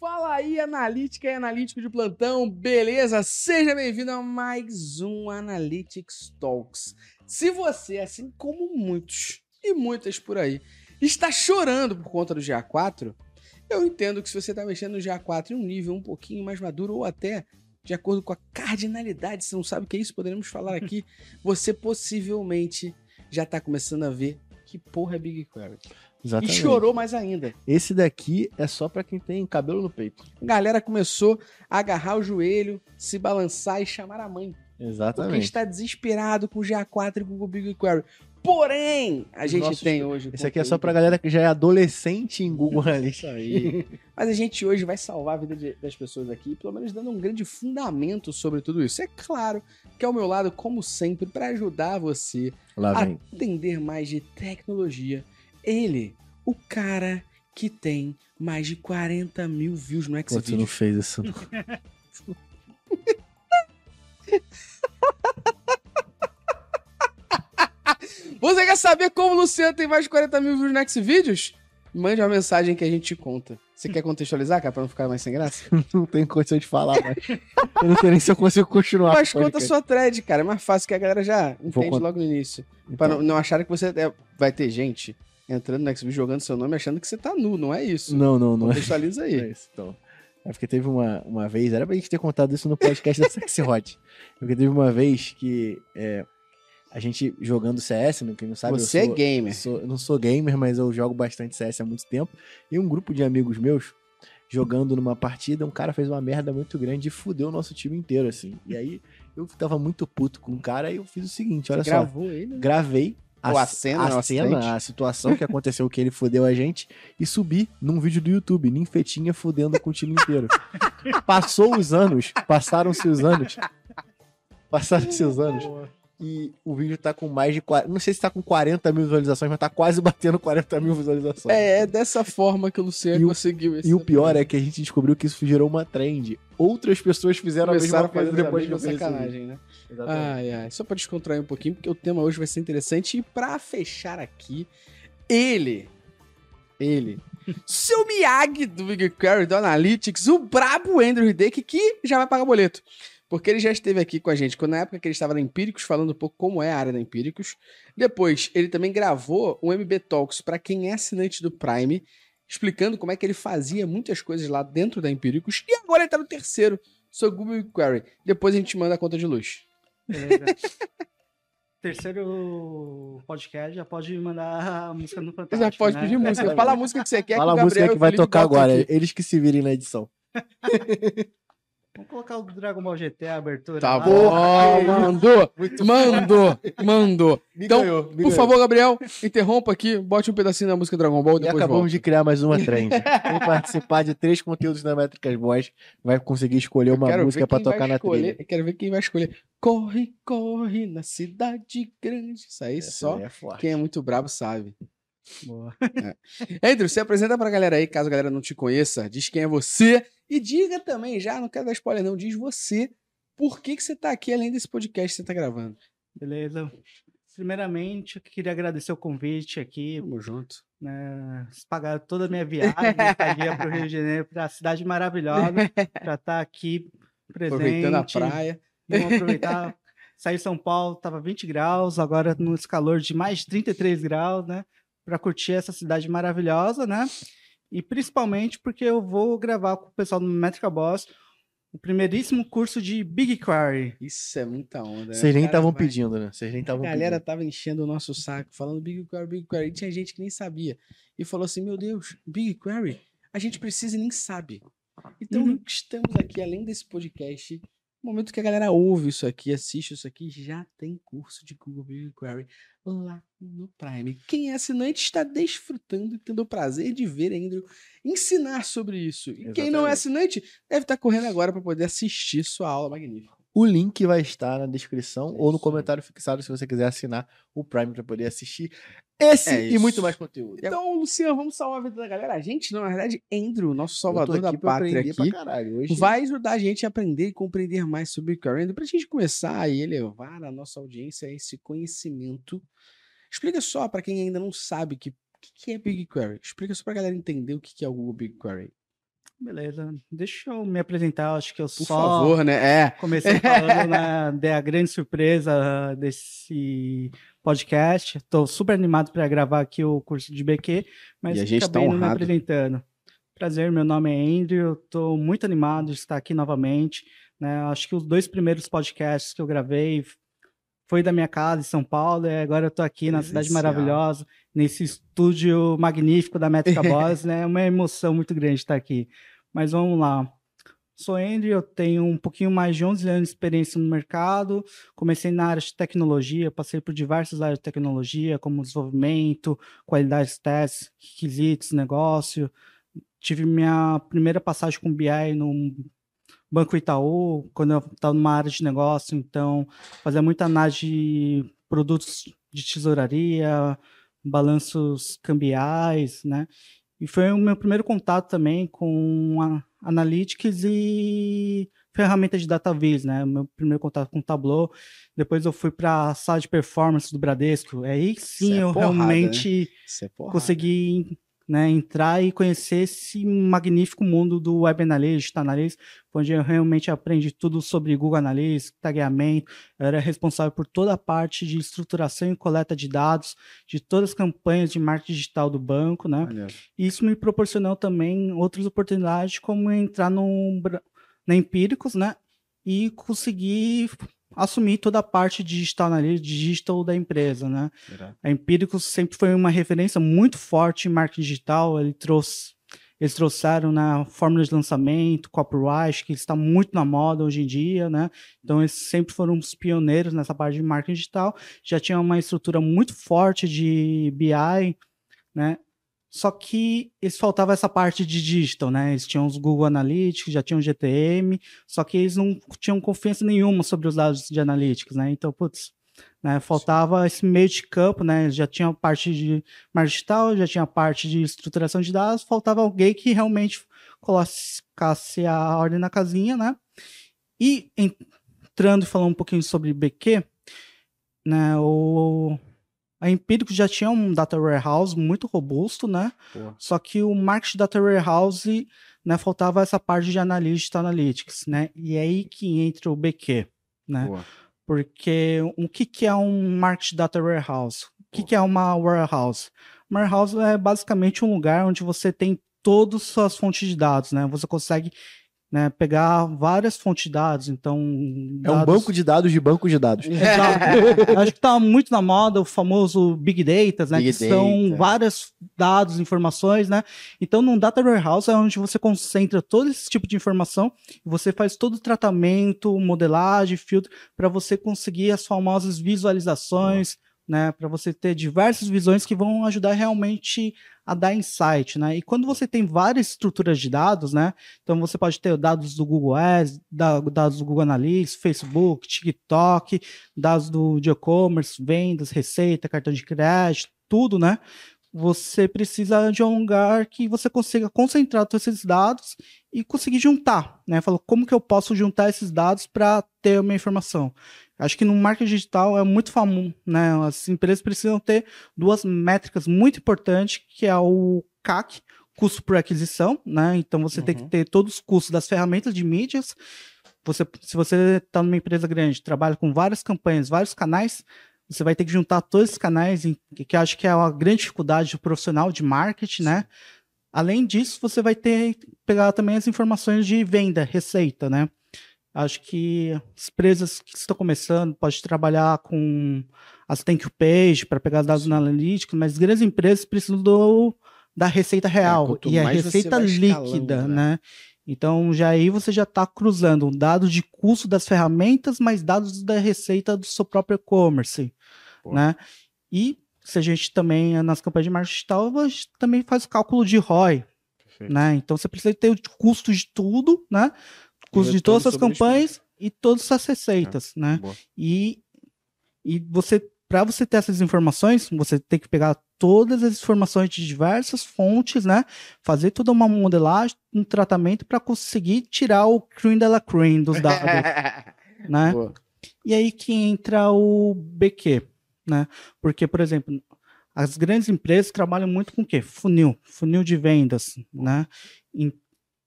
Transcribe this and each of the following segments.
Fala aí, analítica e analítico de plantão, beleza? Seja bem-vindo a mais um Analytics Talks. Se você, assim como muitos e muitas por aí, está chorando por conta do GA4, eu entendo que se você está mexendo no GA4 em um nível um pouquinho mais maduro ou até de acordo com a cardinalidade, você não sabe o que é isso, poderemos falar aqui, você possivelmente já está começando a ver que porra é BigQuery. Exatamente. E chorou mais ainda. Esse daqui é só pra quem tem cabelo no peito. A galera começou a agarrar o joelho, se balançar e chamar a mãe. Porque Exatamente. está desesperado com o GA4 e com o BigQuery. Porém, a gente Nossos- tem hoje. Esse aqui é só pra galera que já é adolescente em Google Analytics. aí. Mas a gente hoje vai salvar a vida de- das pessoas aqui, pelo menos dando um grande fundamento sobre tudo isso. É claro que ao meu lado, como sempre, para ajudar você Lá a entender mais de tecnologia, ele, o cara que tem mais de 40 mil views no Pô, tu não Xvideos. fez isso. não. Você quer saber como o Luciano tem mais de 40 mil views no Xvideos? Mande uma mensagem que a gente te conta. Você quer contextualizar, cara, pra não ficar mais sem graça? Não tenho condição de falar, mas eu não sei nem se eu consigo continuar. Mas conta podcast. sua thread, cara. É mais fácil que a galera já entende logo no início. Pra Então, não, não acharem que você é- vai ter gente entrando no Xvideos jogando seu nome achando que você tá nu. Não é isso. Não, não, não é. Contextualiza aí. é isso, então. É porque teve uma, uma vez, era pra gente ter contado isso no podcast da Sexy Hot. Porque teve uma vez que é, a gente jogando CS, né, quem não sabe, você é sou, gamer. eu sou- eu não sou gamer, mas eu jogo bastante CS há muito tempo. E um grupo de amigos meus jogando numa partida, um cara fez uma merda muito grande e fudeu o nosso time inteiro, assim. E aí eu tava muito puto com o cara e eu fiz o seguinte, olha Você só, gravou ele? gravei Ou a cena, a, acidente? cena, a situação que aconteceu que ele fudeu a gente e subi num vídeo do YouTube, ninfetinha fudendo com o time inteiro. Passou os anos, passaram-se os anos. Passaram-se os anos. E o vídeo tá com mais de. 40, Não sei se tá com 40 mil visualizações, mas tá quase batendo 40 mil visualizações. É, é dessa forma que o Luciano conseguiu esse. E o pior é que a gente descobriu que isso gerou uma trend. Outras pessoas fizeram Começaram a mesma coisa depois de sacanagem, né? Exatamente. Ai, ai. Só pra descontrair um pouquinho, porque o tema hoje vai ser interessante. E pra fechar aqui, ele. Ele. Seu Miyagi do BigQuery, do Analytics, o brabo Andrew Hideki, que já vai pagar boleto. Porque ele já esteve aqui com a gente, quando na época que ele estava na Empíricos, falando um pouco como é a área da Empíricos. Depois, ele também gravou um MB Talks para quem é assinante do Prime, explicando como é que ele fazia muitas coisas lá dentro da Empíricos. E agora ele tá no terceiro, sobre o BigQuery. Depois a gente manda a conta de luz. Beleza. Terceiro podcast, já pode mandar a música no Fantástico. já pode né? pedir música. Fala a música que você quer. Fala que a música que e vai Felipe tocar agora. aqui. Eles que se virem na edição. Vamos colocar o Dragon Ball GT, a abertura. Tá bom, mandou, mandou, mandou. Me Então, ganhou, Por ganhou. favor, Gabriel, interrompa aqui, bote um pedacinho da música Dragon Ball e depois acabamos volta. de criar mais uma trend. Quem participar de três conteúdos da Métricas Boys vai conseguir escolher uma música vai tocar na escolher- trilha. Quero ver quem vai escolher. Corre, corre na cidade grande. Isso aí Essa só aí é quem é muito brabo sabe. Boa. Andrew, se apresenta pra galera aí, caso a galera não te conheça, diz quem é você e diga também, já, não quero dar spoiler não, diz você, por que que você tá aqui além desse podcast que você tá gravando. Beleza. Primeiramente, eu queria agradecer o convite aqui. Tamo junto. Né? Pagaram toda a minha viagem, minha estadia para o Rio de Janeiro, para a cidade maravilhosa, para estar aqui presente. Aproveitando a praia. Vamos aproveitar. Saí de São Paulo, tava 20 graus, agora nesse calor de mais de 33 graus, né? Para curtir essa cidade maravilhosa, né? E principalmente porque eu vou gravar com o pessoal do Metrica Boss o primeiríssimo curso de BigQuery. Isso é muita onda. né? Vocês nem estavam vai- pedindo, né? Vocês nem A estavam galera pedindo. tava enchendo o nosso saco, falando BigQuery, BigQuery. E tinha gente que nem sabia. E falou assim: Meu Deus, BigQuery, a gente precisa e nem sabe. Então, Uhum. estamos aqui, além desse podcast, no momento que a galera ouve isso aqui, assiste isso aqui, já tem curso de Google BigQuery lá no Prime. Quem é assinante está desfrutando e tendo o prazer de ver Andrew ensinar sobre isso. E quem não é Exatamente. assinante deve estar correndo agora para poder assistir sua aula magnífica. O link vai estar na descrição ou no comentário fixado se você quiser assinar o Prime para poder assistir esse É e muito mais conteúdo. Então, Luciano, vamos salvar a vida da galera. A gente, não, na verdade, Andrew, nosso salvador da pátria aprender aqui. Hoje vai ajudar a gente a aprender e compreender mais sobre BigQuery. Para a gente começar e elevar a nossa audiência a esse conhecimento, explica só para quem ainda não sabe que, que, que é BigQuery. Explica só para a galera entender o que, que é o Google BigQuery. Beleza, deixa eu me apresentar, acho que eu Por só favor, né? É. comecei falando, né, da grande surpresa desse podcast. Estou super animado para gravar aqui o curso de BQ, mas E a gente tá acabei me honrado. apresentando. Prazer, meu nome é Andrew, estou muito animado de estar aqui novamente. Né? Acho que os dois primeiros podcasts que eu gravei foi da minha casa em São Paulo, e agora eu estou aqui na cidade maravilhosa, nesse estúdio magnífico da Métrica Boss, né? É uma emoção muito grande estar aqui. Mas vamos lá. Sou Andrew, eu tenho um pouquinho mais de 11 anos de experiência no mercado. Comecei na área de tecnologia, passei por diversas áreas de tecnologia, como desenvolvimento, qualidade de testes, requisitos, negócio. Tive minha primeira passagem com BI no Banco Itaú, quando eu estava numa área de negócio, então fazia muita análise de produtos de tesouraria, balanços cambiais, né? E foi o meu primeiro contato também com a Analytics e ferramentas de database, né? Meu primeiro contato com o Tableau. Depois eu fui para a sala de performance do Bradesco. Aí sim é eu porrada, né? realmente Isso é consegui né, entrar e conhecer esse magnífico mundo do Web Analytics, Data Analytics, onde eu realmente aprendi tudo sobre Google Analytics, tagueamento, eu era responsável por toda a parte de estruturação e coleta de dados de todas as campanhas de marketing digital do banco, né? E isso me proporcionou também outras oportunidades, como entrar no, na Empíricos, né? E conseguir assumir toda a parte digital analytics, digital da empresa, né? A Empíricos sempre foi uma referência muito forte em marketing digital. Ele trouxe, eles trouxeram na fórmula de lançamento, copyright, que está muito na moda hoje em dia, né? Então eles sempre foram os pioneiros nessa parte de marketing digital. Já tinha uma estrutura muito forte de BI, né? Só que eles faltava essa parte de digital, né? Eles tinham os Google Analytics, já tinham GTM, só que eles não tinham confiança nenhuma sobre os dados de Analytics, né? Então, putz, né? Faltava esse meio de campo, né? Já tinha a parte de digital, já tinha a parte de estruturação de dados, faltava alguém que realmente colocasse a ordem na casinha, né? E entrando e falando um pouquinho sobre BQ, né? O a Empíricos já tinha um data warehouse muito robusto, né? Pô. Só que o marketing data warehouse, né, faltava essa parte de analytics, analytics, né? E é aí que entra o BQ, né? Porque o que, que é um Market Data Warehouse? O que, que é uma warehouse? Uma warehouse é basicamente um lugar onde você tem todas as suas fontes de dados, né? Você consegue né, pegar várias fontes de dados, então... É um banco de dados de banco de dados. Exato. Acho que tá muito na moda o famoso Big Data, né? Big que são Data. vários dados, informações, né? Então, num Data Warehouse é onde você concentra todo esse tipo de informação e você faz todo o tratamento, modelagem, filtro, para você conseguir as famosas visualizações, né? Para você ter diversas visões que vão ajudar realmente a dar insight, né? E quando você tem várias estruturas de dados, né? Então você pode ter dados do Google Ads, da- dados do Google Analytics, Facebook, TikTok, dados do e-commerce, vendas, receita, cartão de crédito, tudo, né? Você precisa de um lugar que você consiga concentrar todos esses dados e conseguir juntar, né? Falou, como que eu posso juntar esses dados para ter uma informação? Acho que no marketing digital é muito famoso, né? As empresas precisam ter duas métricas muito importantes, que é o CAC, custo por aquisição, né? Então você tem que Uhum. ter todos os custos das ferramentas de mídias. Você, se você está numa empresa grande, trabalha com várias campanhas, vários canais, você vai ter que juntar todos esses canais, que, que eu acho que é uma grande dificuldade do profissional de marketing, né? Além disso, você vai ter que pegar também as informações de venda, receita, né? Acho que as empresas que estão começando podem trabalhar com as thank you page para pegar dados na analítica, mas grandes empresas precisam do, da receita real quanto e a receita escalando, líquida, né? né? Então já aí você já está cruzando um dado de custo das ferramentas mais dados da receita do seu próprio e-commerce, né? E se a gente também nas campanhas de marketing digital, a gente também faz o cálculo de ROI, Perfeito. né? Então você precisa ter o custo de tudo, né? Custo de todas as campanhas e todas as receitas, né? Boa. E, e você, para você ter essas informações, você tem que pegar todas as informações de diversas fontes, né? Fazer toda uma modelagem, um tratamento para conseguir tirar o cream de la cream dos dados, né? Boa. E aí que entra o BQ, né? Porque, por exemplo, as grandes empresas trabalham muito com o quê? Funil, funil de vendas, né?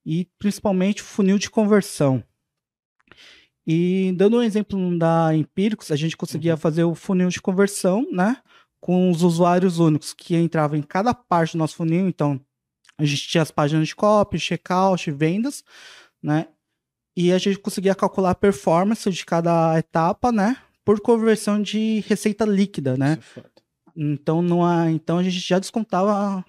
E principalmente o funil de conversão. E dando um exemplo da Empíricos, a gente conseguia fazer o funil de conversão, né? Com os usuários únicos que entravam em cada parte do nosso funil. Então, a gente tinha as páginas de copy, checkout, vendas, né? E a gente conseguia calcular a performance de cada etapa, né? Por conversão de receita líquida, né? Isso é foda. Então, não há, então a gente já descontava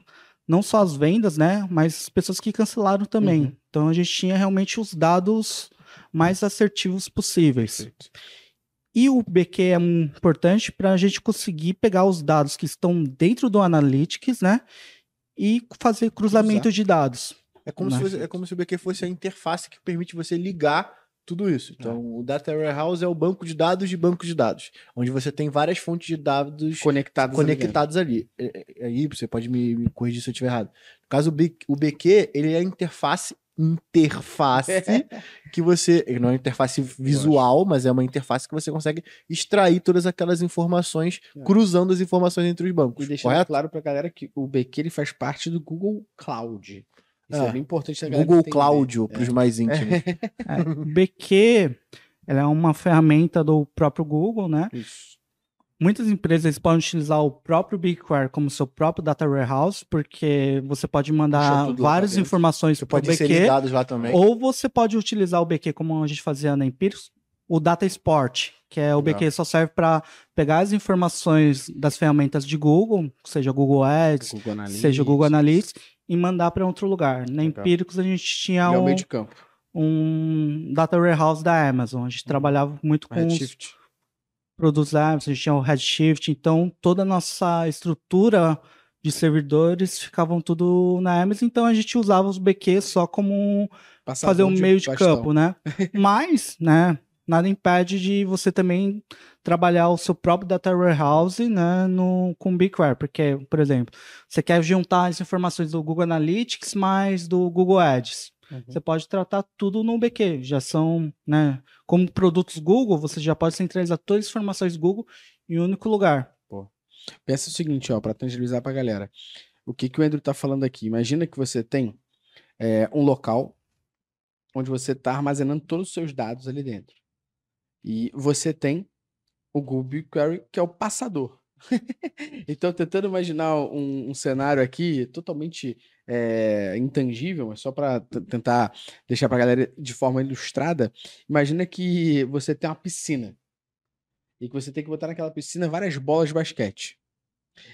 não só as vendas, né? Mas as pessoas que cancelaram também. Uhum. Então a gente tinha realmente os dados mais assertivos possíveis. Perfeito. E o BQ é importante para a gente conseguir pegar os dados que estão dentro do Analytics, né? E fazer cruzamento de dados. É como, se Né? é como se o BQ fosse a interface que permite você ligar tudo isso. Então, o Data Warehouse é o banco de dados de banco de dados, onde você tem várias fontes de dados Conectados. conectados ali. É- é- Aí você pode me, me corrigir se eu estiver errado. No caso, o, B- o BQ, ele é a interface interface que você, não é uma interface visual, mas é uma interface que você consegue extrair todas aquelas informações, É. cruzando as informações entre os E bancos. deixando Correto? claro pra galera que o BQ ele faz parte do Google Cloud. Isso é, É. bem importante Google entender. Cloud, para os mais íntimos. É, o BQ ela é uma ferramenta do próprio Google, né? Isso. Muitas empresas podem utilizar o próprio BigQuery como seu próprio data warehouse, porque você pode mandar várias informações para o pode inserir BQ, dados lá também. ou você pode utilizar o BQ como a gente fazia na Empíricos, o Data Export, que é o Legal. BQ só serve para pegar as informações das ferramentas de Google, seja Google Ads, Google Analytics. seja o Google Analytics, e mandar para outro lugar. Na Legal. Empíricos a gente tinha ao um, meio de campo. um data warehouse da Amazon. A gente trabalhava muito com os Redshift. produtos Amazon, a gente tinha o Redshift, então toda a nossa estrutura de servidores ficavam tudo na Amazon, então a gente usava os BQ só como fazer um meio de bastão. campo, né? Mas, né, nada impede de você também trabalhar o seu próprio data warehouse, né, no, com BigQuery, porque, por exemplo, você quer juntar as informações do Google Analytics mais do Google Ads. Uhum. Você pode tratar tudo no BQ, já são, né, como produtos Google, você já pode centralizar todas as informações Google em um único lugar. Pensa o seguinte, ó, para tangibilizar pra galera. O que, que o Andrew tá falando aqui? Imagina que você tem é, um local onde você está armazenando todos os seus dados ali dentro. E você tem o Google BigQuery, que é o passador. então, tentando imaginar um, um cenário aqui totalmente é, intangível, mas só para tentar deixar para a galera de forma ilustrada, imagina que você tem uma piscina e que você tem que botar naquela piscina várias bolas de basquete.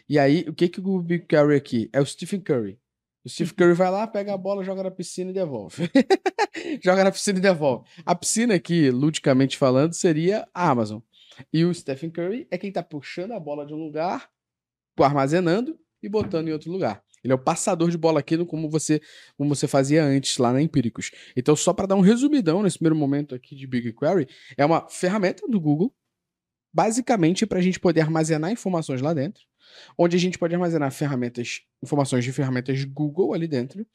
E aí, o que, que o Google BigQuery aqui? É o Stephen Curry. O Steve Curry vai lá, pega a bola, joga na piscina e devolve. joga na piscina e devolve. A piscina aqui, ludicamente falando, seria a Amazon. E o Stephen Curry é quem tá puxando a bola de um lugar, armazenando e botando em outro lugar. Ele é o passador de bola aqui, como você, como você fazia antes lá na Empíricos. Então, só para dar um resumidão nesse primeiro momento aqui de BigQuery, é uma ferramenta do Google, basicamente para a gente poder armazenar informações lá dentro, onde a gente pode armazenar ferramentas, informações de ferramentas Google ali dentro,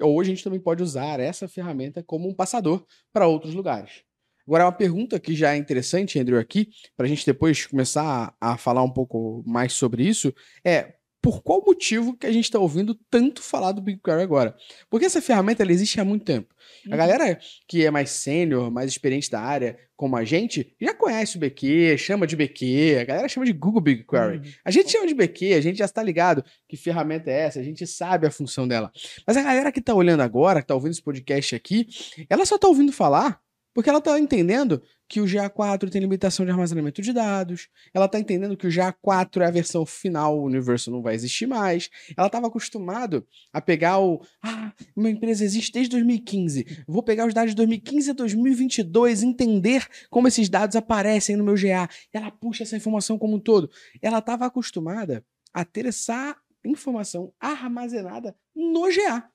ou a gente também pode usar essa ferramenta como um passador para outros lugares. Agora, uma pergunta que já é interessante, Andrew, aqui, para a gente depois começar a, a falar um pouco mais sobre isso, é por qual motivo que a gente está ouvindo tanto falar do BigQuery agora? Porque essa ferramenta ela existe há muito tempo. A galera que é mais sênior, mais experiente da área, como a gente, já conhece o BQ, chama de BQ, a galera chama de Google BigQuery. Uhum. A gente chama de BQ, a gente já está ligado que ferramenta é essa, a gente sabe a função dela. Mas a galera que está olhando agora, que está ouvindo esse podcast aqui, ela só está ouvindo falar porque ela está entendendo que o GA4 tem limitação de armazenamento de dados, ela está entendendo que o GA4 é a versão final, o universo não vai existir mais. Ela estava acostumado a pegar o. Ah, uma empresa existe desde 2015. Vou pegar os dados de 2015 a 2022, entender como esses dados aparecem no meu GA. Ela puxa essa informação como um todo. Ela estava acostumada a ter essa informação armazenada no GA.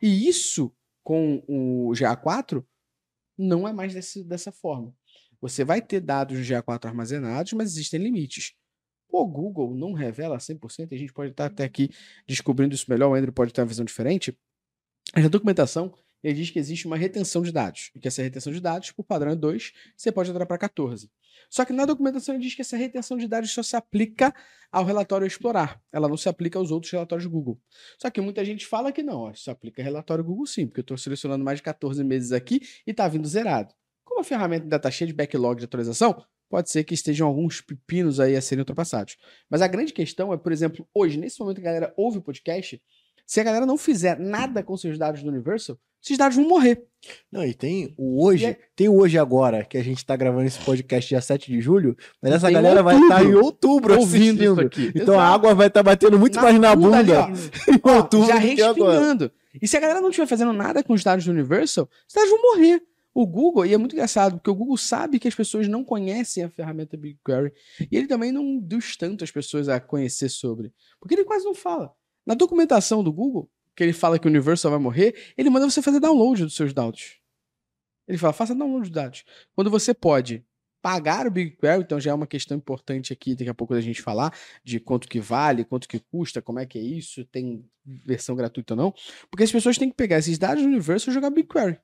E isso, com o GA4, não é mais desse, dessa forma. Você vai ter dados do GA4 armazenados, mas existem limites. O Google não revela 100%, e a gente pode estar até aqui descobrindo isso melhor, o Andrew pode ter uma visão diferente. Na documentação, ele diz que existe uma retenção de dados. E que essa retenção de dados, por padrão é 2, você pode entrar para 14. Só que na documentação ele diz que essa retenção de dados só se aplica ao relatório explorar. Ela não se aplica aos outros relatórios Google. Só que muita gente fala que não, ó, isso aplica relatório Google sim, porque eu estou selecionando mais de 14 meses aqui e está vindo zerado. Como a ferramenta ainda está cheia de backlog de atualização, pode ser que estejam alguns pepinos aí a serem ultrapassados. Mas a grande questão é, por exemplo, hoje, nesse momento que a galera ouve o podcast, se a galera não fizer nada com seus dados do Universal, esses dados vão morrer. Não, e tem o hoje, é- tem o hoje agora, que a gente tá gravando esse podcast dia 7 de julho, mas essa galera vai outubro estar em outubro ouvindo isso aqui. Então a Exato. água vai estar batendo muito Na mais na bunda ali, ó. em Ó, outubro já do que agora. respingando. E se a galera não estiver fazendo nada com os dados do Universal, os dados vão morrer. O Google, e é muito engraçado, porque o Google sabe que as pessoas não conhecem a ferramenta BigQuery. E ele também não induz tanto as pessoas a conhecer sobre. Porque ele quase não fala. Na documentação do Google, que ele fala que o Universal vai morrer, ele manda você fazer download dos seus dados. Ele fala, faça download dos dados. Quando você pode pagar o BigQuery, então já é uma questão importante aqui, daqui a pouco a gente falar, de quanto que vale, quanto que custa, como é que é isso, tem versão gratuita ou não. Porque as pessoas têm que pegar esses dados do Universal e jogar BigQuery.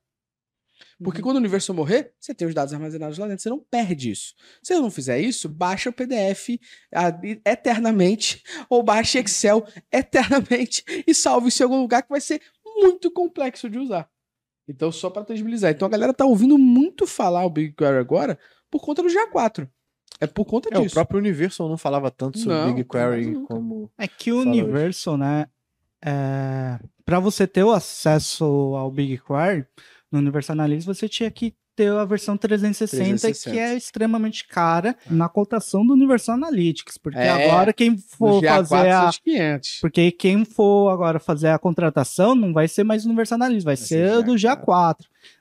Porque quando o Universal morrer, você tem os dados armazenados lá dentro, você não perde isso. Se eu não fizer isso, baixa o PDF eternamente, ou baixa Excel eternamente e salve isso em algum lugar que vai ser muito complexo de usar. Então, só para tangibilizar. Então, a galera tá ouvindo muito falar o BigQuery agora por conta do GA4. É por conta É, o disso. próprio Universal não falava tanto sobre Não, BigQuery nunca. como É que o Fala hoje. Universal, né? É, para você ter o acesso ao BigQuery, no Universal Analytics, você tinha que ter a versão 360, 360. que é extremamente cara na cotação do Universal Analytics. Porque É, agora quem for GA4 fazer a. são os 500. Porque quem for agora fazer a contratação não vai ser mais Universal Analytics, vai, Vai ser, ser do GA4.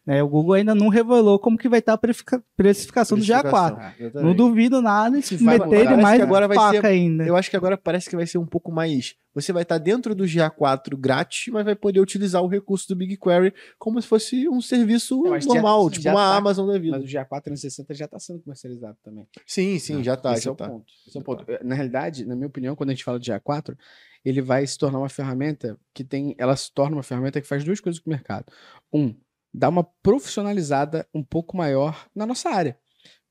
Né? O Google ainda não revelou como que vai estar a precifica- precificação do GA4. Exatamente. Não duvido nada Se meterem Parece mais que agora vai faca ser- ainda. Eu acho que agora parece que vai ser um pouco mais. Você vai estar dentro do GA4 grátis, mas vai poder utilizar o recurso do BigQuery como se fosse um serviço É, mas já- normal, tipo já uma tá- Amazon da vida. Mas o GA4 360 já está sendo comercializado também. Sim, sim, já tá, Esse já é o tá. ponto. Esse é o ponto. Na realidade, na minha opinião, quando a gente fala de GA4, ele vai se tornar uma ferramenta que tem. Ela se torna uma ferramenta que faz duas coisas com o mercado. Um, dá uma profissionalizada um pouco maior na nossa área.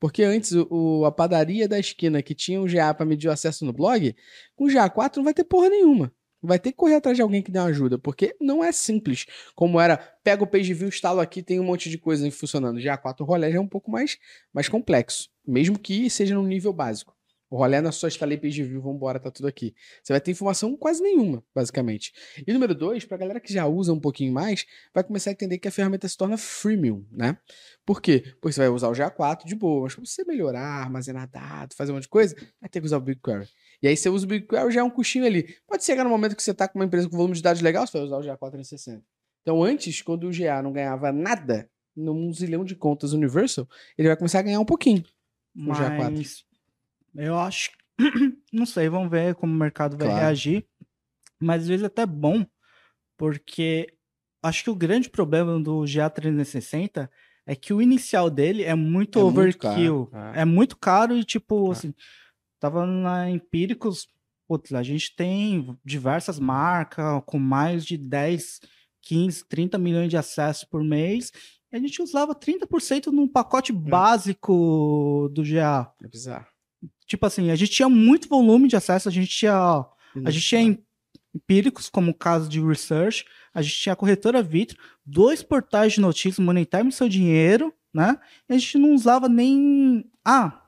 Porque antes o, a padaria da esquina que tinha um GA para medir o acesso no blog, com o GA4 não vai ter porra nenhuma. Vai ter que correr atrás de alguém que dê uma ajuda, porque não é simples. Como era, pega o page view, instalo aqui, tem um monte de coisa funcionando. GA4 rolé já é um pouco mais, mais complexo, mesmo que seja no nível básico. O rolé não é só instalei page view, vambora, tá tudo aqui. Você vai ter informação quase nenhuma, basicamente. E número dois, pra galera que já usa um pouquinho mais, vai começar a entender que a ferramenta se torna freemium, né? Por quê? Porque você vai usar o GA4 de boa, mas pra você melhorar, armazenar dados, fazer um monte de coisa, vai ter que usar o BigQuery. E aí você usa o BigQuery, já é um custinho ali. Pode chegar no momento que você tá com uma empresa com volume de dados legal, você vai usar o GA4 360. Então antes, quando o GA não ganhava nada, num zilhão de contas Universal, ele vai começar a ganhar um pouquinho. o GA4. Mas eu acho. Não sei, vamos ver como o mercado vai Claro. reagir. Mas às vezes é até bom, porque acho que o grande problema do GA360 é que o inicial dele é muito É muito overkill. caro, é muito caro e, tipo, Ah. assim, tava na Empíricos, putz, a gente tem diversas marcas com mais de 10, 15, 30 milhões de acessos por mês. E a gente usava 30% num pacote básico do GA. É bizarro. Tipo assim, a gente tinha muito volume de acesso, a gente tinha, a gente tinha em- empíricos, como o caso de research, a gente tinha a corretora Vitro, dois portais de notícias, Monetime e Seu Dinheiro, né? E a gente não usava nem. Ah,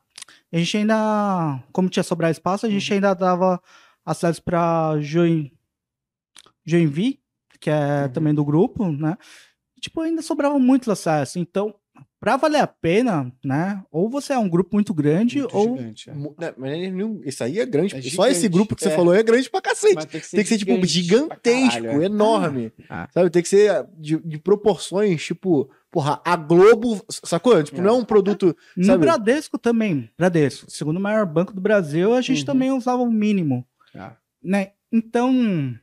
a gente ainda, como tinha sobrar espaço, a gente ainda dava acesso para Join, Joinvi, que é Uhum. também do grupo, né? Tipo, ainda sobrava muitos acessos. Então, para valer a pena, né? Ou você é um grupo muito grande, Muito ou gigante, é. Mu- né, não- Isso aí é grande. É Só esse grupo que você é. falou é grande pra cacete. Mas Tem que ser, tipo, gigantesco, caralho, é. enorme. Ah. Sabe? Tem que ser de, de proporções, tipo, porra, a Globo, sacou? Tipo, É. não é um produto. No Sabe? Bradesco também. Bradesco, segundo o maior banco do Brasil, a gente Uhum. também usava o mínimo, Ah. né? Então,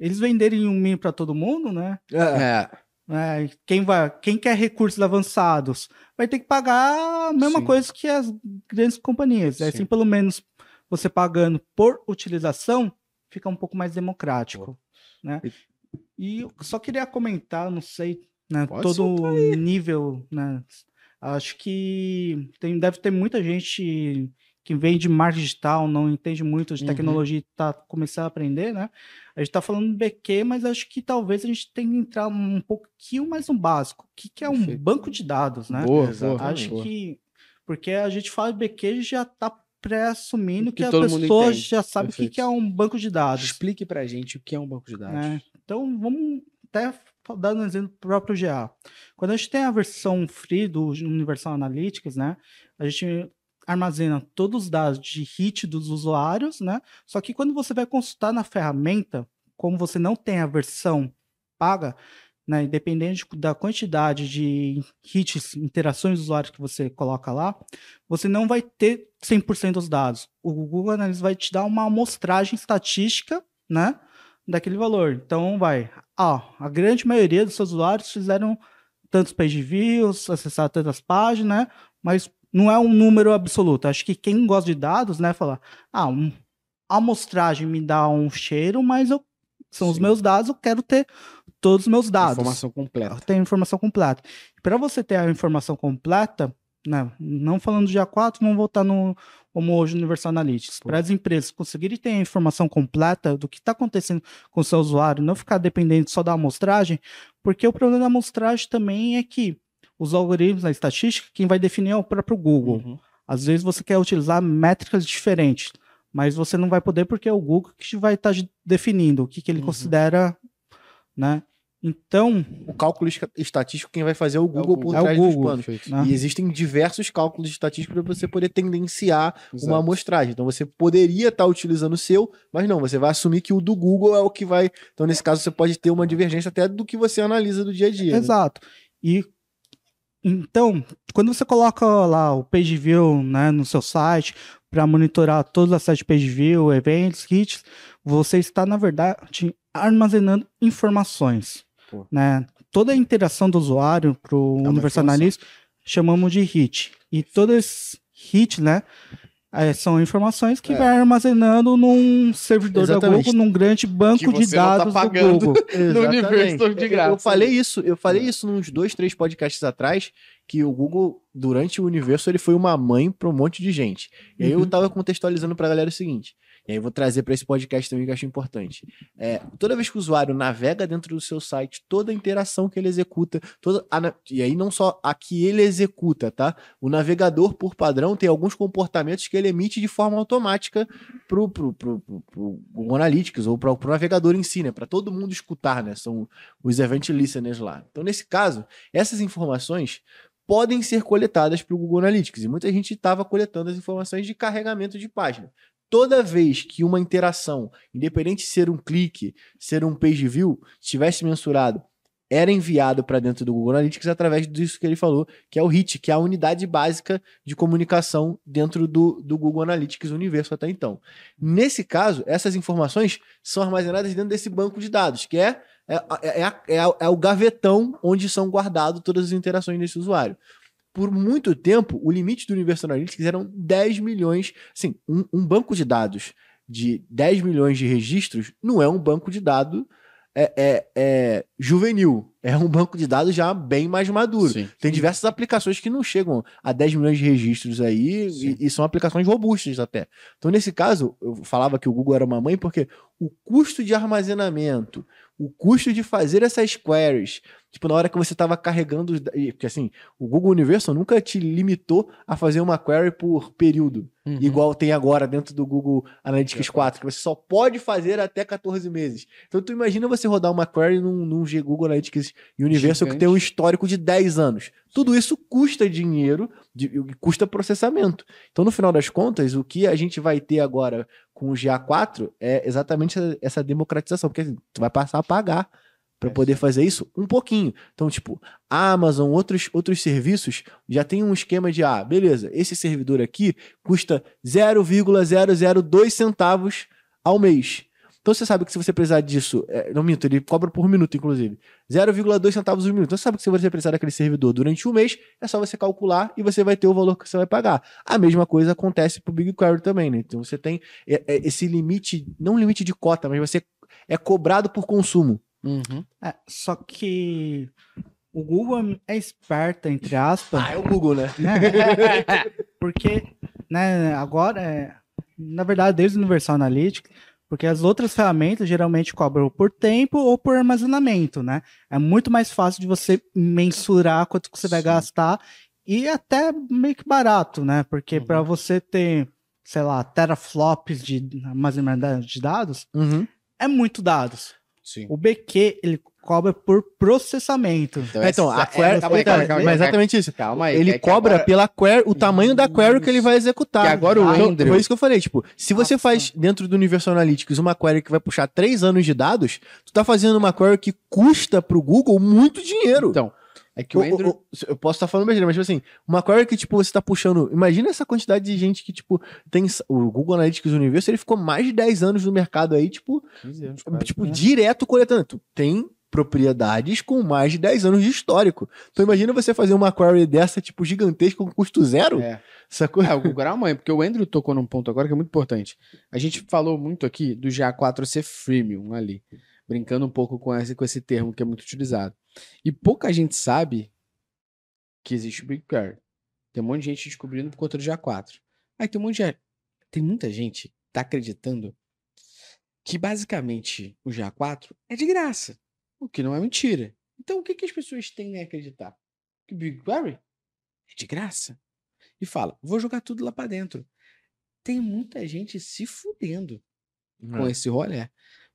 eles venderem um mínimo para todo mundo, né? É. É. É, quem vai, quem quer recursos avançados vai ter que pagar a mesma Sim. coisa que as grandes companhias. Sim. Assim, pelo menos você pagando por utilização, fica um pouco mais democrático, né? E eu só queria comentar, não sei, né? Pode Todo nível, né? Acho que tem, deve ter muita gente que vem de marketing digital, não entende muito de Uhum. tecnologia e tá começando a aprender, né? A gente tá falando do BQ, mas acho que talvez a gente tenha que entrar um pouquinho mais no básico. O que, que é um Perfeito. banco de dados, né? Boa, Exato. boa. Acho boa. que. Porque a gente fala de BQ já tá pré-assumindo Que que, a pessoa já sabe o que, Perfeito. que é um banco de dados. Explique pra gente o que é um banco de dados. né? Então, vamos até dar um exemplo próprio GA. Quando a gente tem a versão free do Universal Analytics, né? A gente armazena todos os dados de hit dos usuários, né? Só que quando você vai consultar na ferramenta, como você não tem a versão paga, né, independente da quantidade de hits, interações dos usuários que você coloca lá, você não vai ter 100% dos dados. O Google Analytics vai te dar uma amostragem estatística, né, daquele valor. Então vai, ó, a grande maioria dos seus usuários fizeram tantos page views, acessaram tantas páginas, né, mas não é um número absoluto. Acho que quem gosta de dados, né, fala, ah, um, a amostragem me dá um cheiro, mas eu são os Sim. meus dados, eu quero ter todos os meus dados. Informação completa. Tem informação completa. Para você ter a informação completa, né, não falando de A4, vamos voltar no como hoje Universal Analytics. Para as empresas conseguirem ter a informação completa do que está acontecendo com o seu usuário, não ficar dependente só da amostragem, porque o problema da amostragem também é que os algoritmos, a estatística, quem vai definir é o próprio Google. Uhum. Às vezes você quer utilizar métricas diferentes, mas você não vai poder porque é o Google que vai estar definindo o que, que ele Uhum. considera, né? Então, O cálculo estatístico, quem vai fazer é o Google, Google. por É o trás Google. dos. Perfeito. né? E existem diversos cálculos estatísticos para você poder tendenciar Exato. uma amostragem. Então você poderia estar utilizando o seu, mas não, você vai assumir que o do Google é o que vai. Então, nesse caso, você pode ter uma divergência até do que você analisa do dia a dia. né? Exato. E então, quando você coloca lá o page view né, no seu site para monitorar todos os sites page view, eventos, hits, você está na verdade armazenando informações, Pô. né? Toda a interação do usuário para o uma Universal informação. Analytics chamamos de hit. E todos esses hits, né? Eh, são informações que É. vai armazenando num servidor da Exatamente. Google, num grande banco Que de tá dados pagando. do Google. No universo de Eu- graça. Eu falei isso, eu falei isso nos dois, três podcasts atrás, que o Google, durante o universo, ele foi uma mãe para um monte de gente. E aí eu Uhum. tava contextualizando pra galera o seguinte. E aí vou trazer para esse podcast também que eu acho importante. É, toda vez que o usuário navega dentro do seu site, toda a interação que ele executa, toda a e aí não só a que ele executa, tá? O navegador, por padrão, tem alguns comportamentos que ele emite de forma automática pro, pro, pro, pro, pro Google Analytics ou pro, pro navegador em si, né? Para todo mundo escutar, né? São os event listeners lá. Então, nesse caso, essas informações podem ser coletadas pelo Google Analytics. E muita gente estava coletando as informações de carregamento de página. Toda vez que uma interação, independente de ser um clique, ser um page view, estivesse mensurado, era enviado para dentro do Google Analytics através disso que ele falou, que é o HIT, que é a unidade básica de comunicação dentro do, do Google Analytics Universo até então. Nesse caso, essas informações são armazenadas dentro desse banco de dados, que é, é, é, é é o gavetão onde são guardadas todas as interações desse usuário. Por muito tempo, o limite do Universal Analytics eram 10 milhões. Assim, um, um banco de dados de 10 milhões de registros não é um banco de dados é, é- é juvenil. É um banco de dados já bem mais maduro. Sim. Tem diversas aplicações que não chegam a 10 milhões de registros aí e, e são aplicações robustas até. Então, nesse caso, eu falava que o Google era uma mãe porque o custo de armazenamento, o custo de fazer essas queries, tipo, na hora que você estava carregando Porque assim, o Google Universal nunca te limitou a fazer uma query por período, Uhum. igual tem agora dentro do Google Analytics 4, que você só pode fazer até 14 meses. Então, tu imagina você rodar uma query num, num Google Analytics Universal que Gigante. tem um histórico de 10 anos. Tudo isso custa dinheiro, de- e custa processamento. Então, no final das contas, o que a gente vai ter agora com o GA4 é exatamente essa, essa democratização, porque assim, tu vai passar a pagar para É, poder fazer isso um pouquinho. Então, tipo, a Amazon, outros, outros serviços já tem um esquema de, ah, beleza, esse servidor aqui custa 0,002 centavos ao mês. Então você sabe que se você precisar disso, é, não minto, ele cobra por minuto, inclusive. 0,2 centavos por minuto. Então você sabe que se você precisar daquele servidor durante um mês, é só você calcular e você vai ter o valor que você vai pagar. A mesma coisa acontece pro BigQuery também, né? Então você tem é, é, esse limite, não limite de cota, mas você é cobrado por consumo. Uhum. É, só que o Google é esperta, entre aspas, Ah, é o Google, né? né? Porque, né, agora, é, na verdade, desde o Universal Analytics, porque as outras ferramentas geralmente cobram por tempo ou por armazenamento, né? É muito mais fácil de você mensurar quanto que você vai Sim. gastar e até meio que barato, né? Porque Uhum. para você ter, sei lá, teraflops de armazenamento de dados, Uhum. é muito dados. Sim. O BQ, ele cobra por processamento. É, então, a essa- query, calma aí, então, calma aí, calma aí, mas exatamente isso. Calma aí. Ele é cobra agora- pela query, o tamanho da query que ele vai executar. Que agora o Então, Andrew- Foi isso que eu falei, tipo, se você faz dentro do Universal Analytics uma query que vai puxar três anos de dados, tu tá fazendo uma query que custa pro Google muito dinheiro. Então, é que o O- Andrew... o- eu posso estar falando besteira, mas tipo assim, uma query que tipo você tá puxando, imagina essa quantidade de gente que tipo tem o Google Analytics Universo, ele ficou mais de 10 anos no mercado aí, tipo, 15 anos, quase. tipo né? direto coletando. Tu tem propriedades com mais de 10 anos de histórico. Então imagina você fazer uma query dessa tipo gigantesca com custo zero, É. sacou? É, o Google era amanhã, porque o Andrew tocou num ponto agora que é muito importante. A gente falou muito aqui do GA4 ser freemium ali, brincando um pouco com esse, com esse termo que é muito utilizado. E pouca gente sabe que existe o BigQuery. Tem um monte de gente descobrindo por conta do GA4. Aí tem um monte de... Tem muita gente que tá acreditando que basicamente o GA4 é de graça, o que não é mentira. Então o que, que as pessoas tendem a acreditar? Que o BigQuery é de graça e fala: vou jogar tudo lá pra dentro. Tem muita gente se fudendo com esse rolê.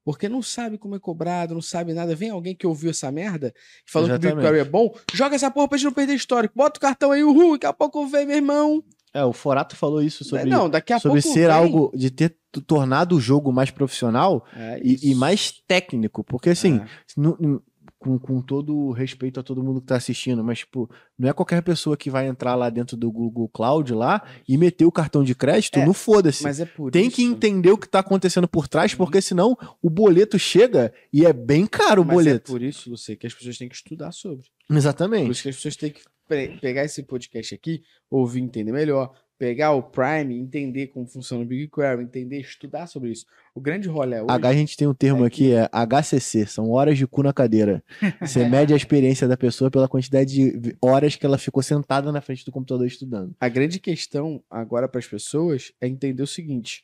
Porque não sabe como é cobrado, não sabe nada. Vem alguém que ouviu essa merda e falou que o Exatamente. BigQuery é bom, joga essa porra pra gente não perder histórico. Bota o cartão aí, uhul, daqui a pouco vem, meu irmão. É, o Forato falou isso sobre, não, daqui a sobre pouco ser vem. algo de ter tornado o jogo mais profissional É e, e mais técnico, porque assim, É. nu- com, com todo o respeito a todo mundo que tá assistindo, mas, tipo, não é qualquer pessoa que vai entrar lá dentro do Google Cloud lá e meter o cartão de crédito É, no foda-se. Mas é por Tem isso. que entender o que tá acontecendo por trás, Uhum. porque senão o boleto chega e é bem caro o Mas boleto. é por isso, Lucy, que as pessoas têm que estudar sobre. Por Exatamente. isso que as pessoas têm que pe- pegar esse podcast aqui, ouvir, entender melhor, pegar o Prime, entender como funciona o BigQuery, entender, estudar sobre isso. O grande rolê hoje... H, a gente tem um termo é aqui, é HCC, são horas de cu na cadeira. Você mede a experiência da pessoa pela quantidade de horas que ela ficou sentada na frente do computador estudando. A grande questão agora para as pessoas é entender o seguinte: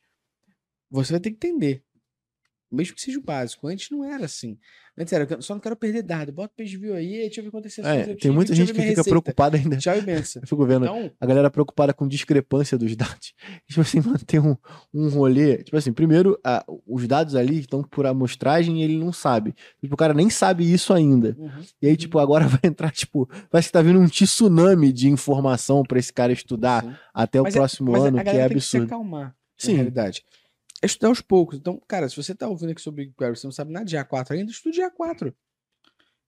você vai ter que entender. Mesmo que seja o básico. Antes não era assim. Antes era, eu só não quero perder dado. Bota o page view aí, deixa eu ver quantas sessões É, tem tive, muita gente que fica receita. preocupada ainda. Tchau e benção. Eu fico vendo Então, a galera preocupada com discrepância dos dados. Tipo assim, mano, tem um, um rolê. Tipo assim, primeiro, a- os dados ali estão por amostragem e ele não sabe. Tipo, o cara nem sabe isso ainda. uhum. E aí, tipo, agora vai entrar, tipo, parece que tá vindo um tsunami de informação pra esse cara estudar Sim. até o Mas é- próximo Mas ano, que é galera tem que se absurdo. acalmar, Sim. na realidade. É estudar aos poucos. Então, cara, se você tá ouvindo aqui sobre BigQuery, você não sabe nada de A4 ainda, estude A4.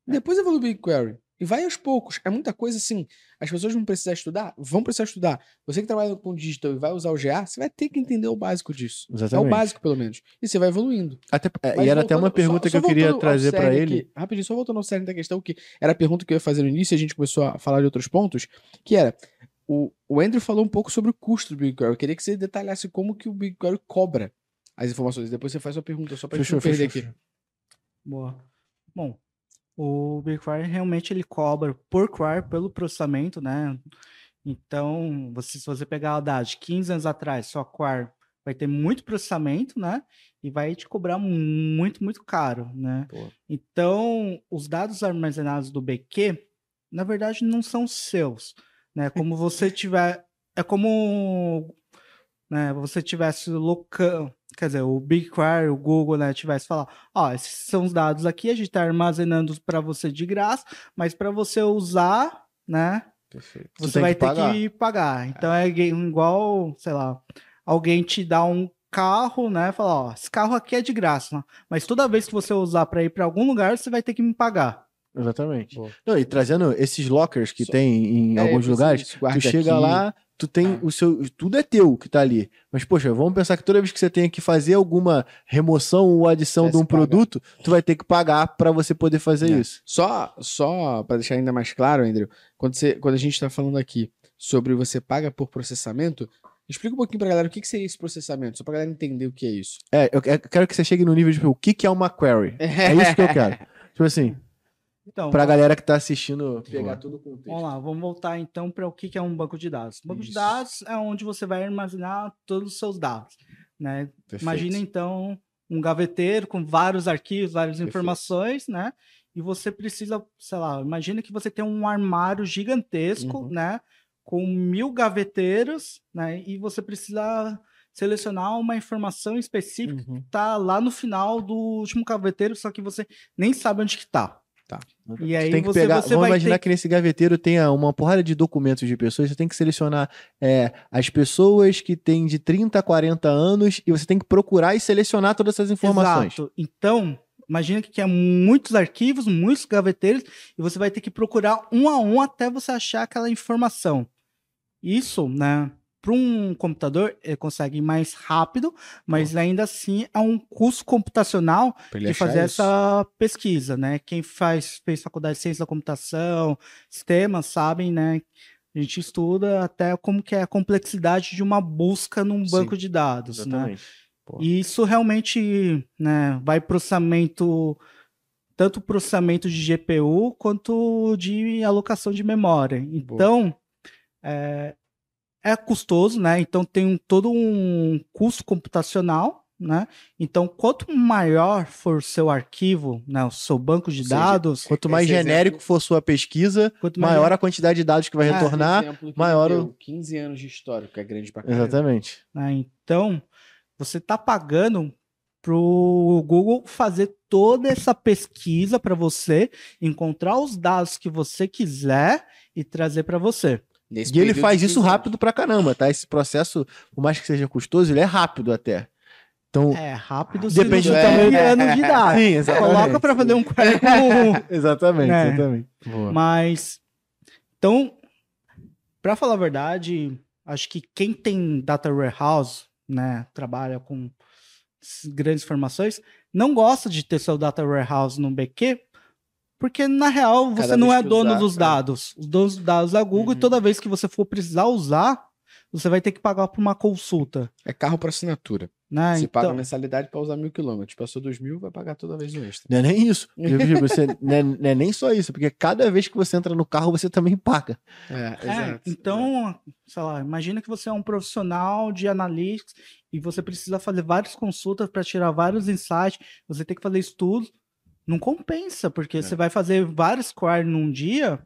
Depois evolui o BigQuery. E vai aos poucos. É muita coisa assim. As pessoas vão precisar estudar? Vão precisar estudar. Você que trabalha com digital e vai usar o GA, você vai ter que entender o básico disso. É o Exatamente. básico, pelo menos. E você vai evoluindo. Até, é, e era até uma pergunta só- que eu queria trazer cerne ele. aqui, rapidinho, só voltando ao cerne da questão, que era a pergunta que eu ia fazer no início e a gente começou a falar de outros pontos, que era, o, o Andrew falou um pouco sobre o custo do BigQuery. Eu queria que você detalhasse como que o BigQuery cobra as informações. Depois você faz sua pergunta, só pra gente Fechou, não perder fechou, aqui. Boa. Bom, o BigQuery realmente ele cobra por query pelo processamento, né? Então, você, se você pegar a data de 15 anos atrás, sua query vai ter muito processamento, né? E vai te cobrar muito, muito caro, né? Pô. Então, os dados armazenados do BQ, na verdade, não são seus, né? Como você tiver... É como né, você tivesse local, quer dizer, o BigQuery, o Google, né, tivesse falar, ó, esses são os dados aqui, a gente está armazenando para você de graça, mas para você usar, né, Perfeito. Você vai que ter pagar. que pagar. Então é gue- igual, sei lá, alguém te dá um carro, né, fala, ó, esse carro aqui é de graça, né, mas toda vez que você usar para ir para algum lugar, você vai ter que me pagar. Exatamente. Boa. Não, e trazendo esses lockers que Só- tem em É, alguns lugares, tu chega aqui. lá, tu tem Ah. o seu. Tudo é teu que tá ali. Mas, poxa, vamos pensar que toda vez que você tenha que fazer alguma remoção ou adição de um se pagar. produto, tu vai ter que pagar pra você poder fazer É. isso. Só, só para deixar ainda mais claro, Andrew, quando, você, quando a gente está falando aqui sobre você paga por processamento, explica um pouquinho pra galera o que, que seria esse processamento, só pra galera entender o que é isso. É, eu eu quero que você chegue no nível de tipo, o que, que é uma query. É isso que eu quero. tipo assim, Então, Pra galera que tá assistindo pegar todo o contexto. Vamos lá, vamos voltar então para o que é um banco de dados. Banco de Isso. dados é onde você vai armazenar todos os seus dados, né? Perfeito. Imagina então um gaveteiro com vários arquivos, várias Perfeito. informações, né? E você precisa, sei lá, imagina que você tem um armário gigantesco, Uhum. né? Com mil gaveteiros, né? E você precisa selecionar uma informação específica Uhum. que tá lá no final do último gaveteiro, só que você nem sabe onde que tá. E aí Você tem que você, pegar, você vamos imaginar ter que nesse gaveteiro tenha uma porrada de documentos de pessoas, você tem que selecionar é, as pessoas que têm de 30 a 40 anos e você tem que procurar e selecionar todas essas informações. Exato. Então, imagina que é muitos arquivos, muitos gaveteiros, e você vai ter que procurar um a um até você achar aquela informação. Isso, né? Para um computador, ele consegue ir mais rápido, mas ainda assim é um custo computacional de fazer isso. essa pesquisa, né? Quem faz, fez faculdade de ciência da computação, sistemas, sabem, né? A gente estuda até como que é a complexidade de uma busca num Sim, banco de dados, né? Exatamente. Pô. E isso realmente né, vai processamento, tanto processamento de GPU quanto de alocação de memória. Então, é, é custoso, né? Então tem um- todo um custo computacional, né? Então, quanto maior for o seu arquivo, né, o seu banco de seja, dados, Quanto mais genérico for sua pesquisa, quanto maior a quantidade de dados que vai É, retornar. Exemplo que maior o- deu, 15 anos de histórico, que é grande pra caramba. Exatamente. né? Então, você está pagando para o Google fazer toda essa pesquisa para você, encontrar os dados que você quiser e trazer para você. Nesse E ele faz isso 15 rápido pra caramba, tá? Esse processo, por mais que seja custoso, ele é rápido até. Então, É rápido Depende do tamanho. anos de idade. sim, exatamente. Coloca para fazer um com... Exatamente, Né? exatamente. Mas, então, para falar a verdade, acho que quem tem data warehouse, né, trabalha com grandes informações, não gosta de ter seu data warehouse no BQ, porque na real você Cada não é dono usar, dos é. dados. Os donos dos dados da Google, Uhum. e toda vez que você for precisar usar, você vai ter que pagar por uma consulta. É carro por assinatura. Né? Você paga Então, mensalidade pra usar mil quilômetros. Passou dois mil, vai pagar toda vez um extra. Não é nem isso. Você, não, é, não é nem só isso, porque cada vez que você entra no carro, você também paga. É, É, então, sei lá, imagina que você é um profissional de analytics e você precisa fazer várias consultas para tirar vários insights, você tem que fazer estudos. Não compensa, porque É. você vai fazer vários queries num dia,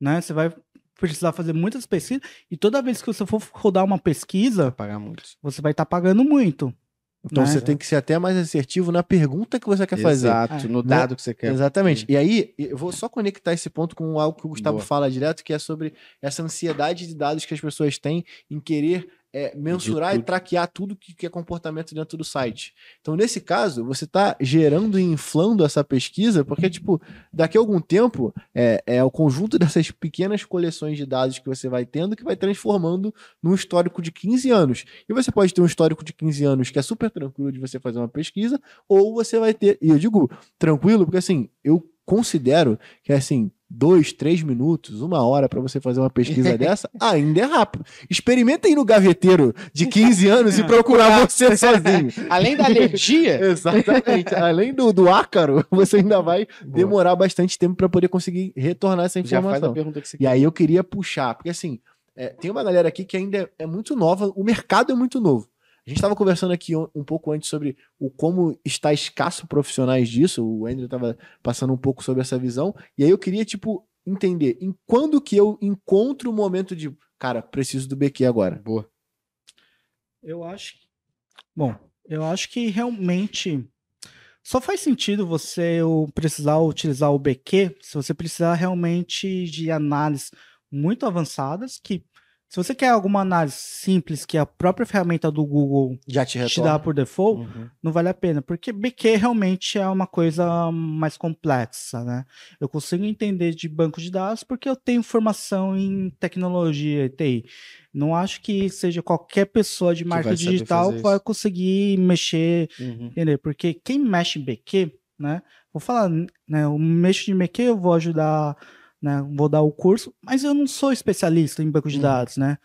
né? Você vai precisar fazer muitas pesquisas e toda vez que você for rodar uma pesquisa, Vai pagar muito. você vai estar pagando muito. Então Né? você tem que ser até mais assertivo na pergunta que você quer fazer. Exato, É. no dado que você quer. Exatamente. E aí, eu vou só conectar esse ponto com algo que o Gustavo Boa. fala direto, que é sobre essa ansiedade de dados que as pessoas têm em querer é, mensurar e traquear tudo que, que é comportamento dentro do site. Então, nesse caso, você está gerando e inflando essa pesquisa, porque, tipo, daqui a algum tempo, é, é o conjunto dessas pequenas coleções de dados que você vai tendo que vai transformando num histórico de 15 anos. E você pode ter um histórico de 15 anos que é super tranquilo de você fazer uma pesquisa, ou você vai ter, e eu digo tranquilo, porque assim, eu considero que assim, dois, três minutos, uma hora para você fazer uma pesquisa dessa, ainda é rápido. Experimenta ir no gaveteiro de 15 anos e procurar você sozinho. Além da alergia, Exatamente. Além do, do ácaro, você ainda vai demorar bastante tempo para poder conseguir retornar essa já faz a informação. E aí eu queria puxar, porque assim, é, tem uma galera aqui que ainda é muito nova, o mercado é muito novo. A gente estava conversando aqui um pouco antes sobre o como está escasso profissionais disso, o Andrew estava passando um pouco sobre essa visão, e aí eu queria, tipo, entender em quando que eu encontro o momento de, cara, preciso do BQ agora. Boa. Eu acho. que- Bom, eu acho que realmente só faz sentido você precisar utilizar o BQ se você precisar realmente de análises muito avançadas que se você quer alguma análise simples que a própria ferramenta do Google Já te te dá por default, Uhum. não vale a pena, porque BQ realmente é uma coisa mais complexa, né? Eu consigo entender de banco de dados porque eu tenho formação em tecnologia e TI. Não acho que seja qualquer pessoa de marketing saber digital que vai conseguir mexer, Uhum. entender? Porque quem mexe em BQ, né? Vou falar, né? Eu mexo em BQ, eu vou ajudar, né? Vou dar o curso, mas eu não sou especialista em banco de Uhum. dados, né?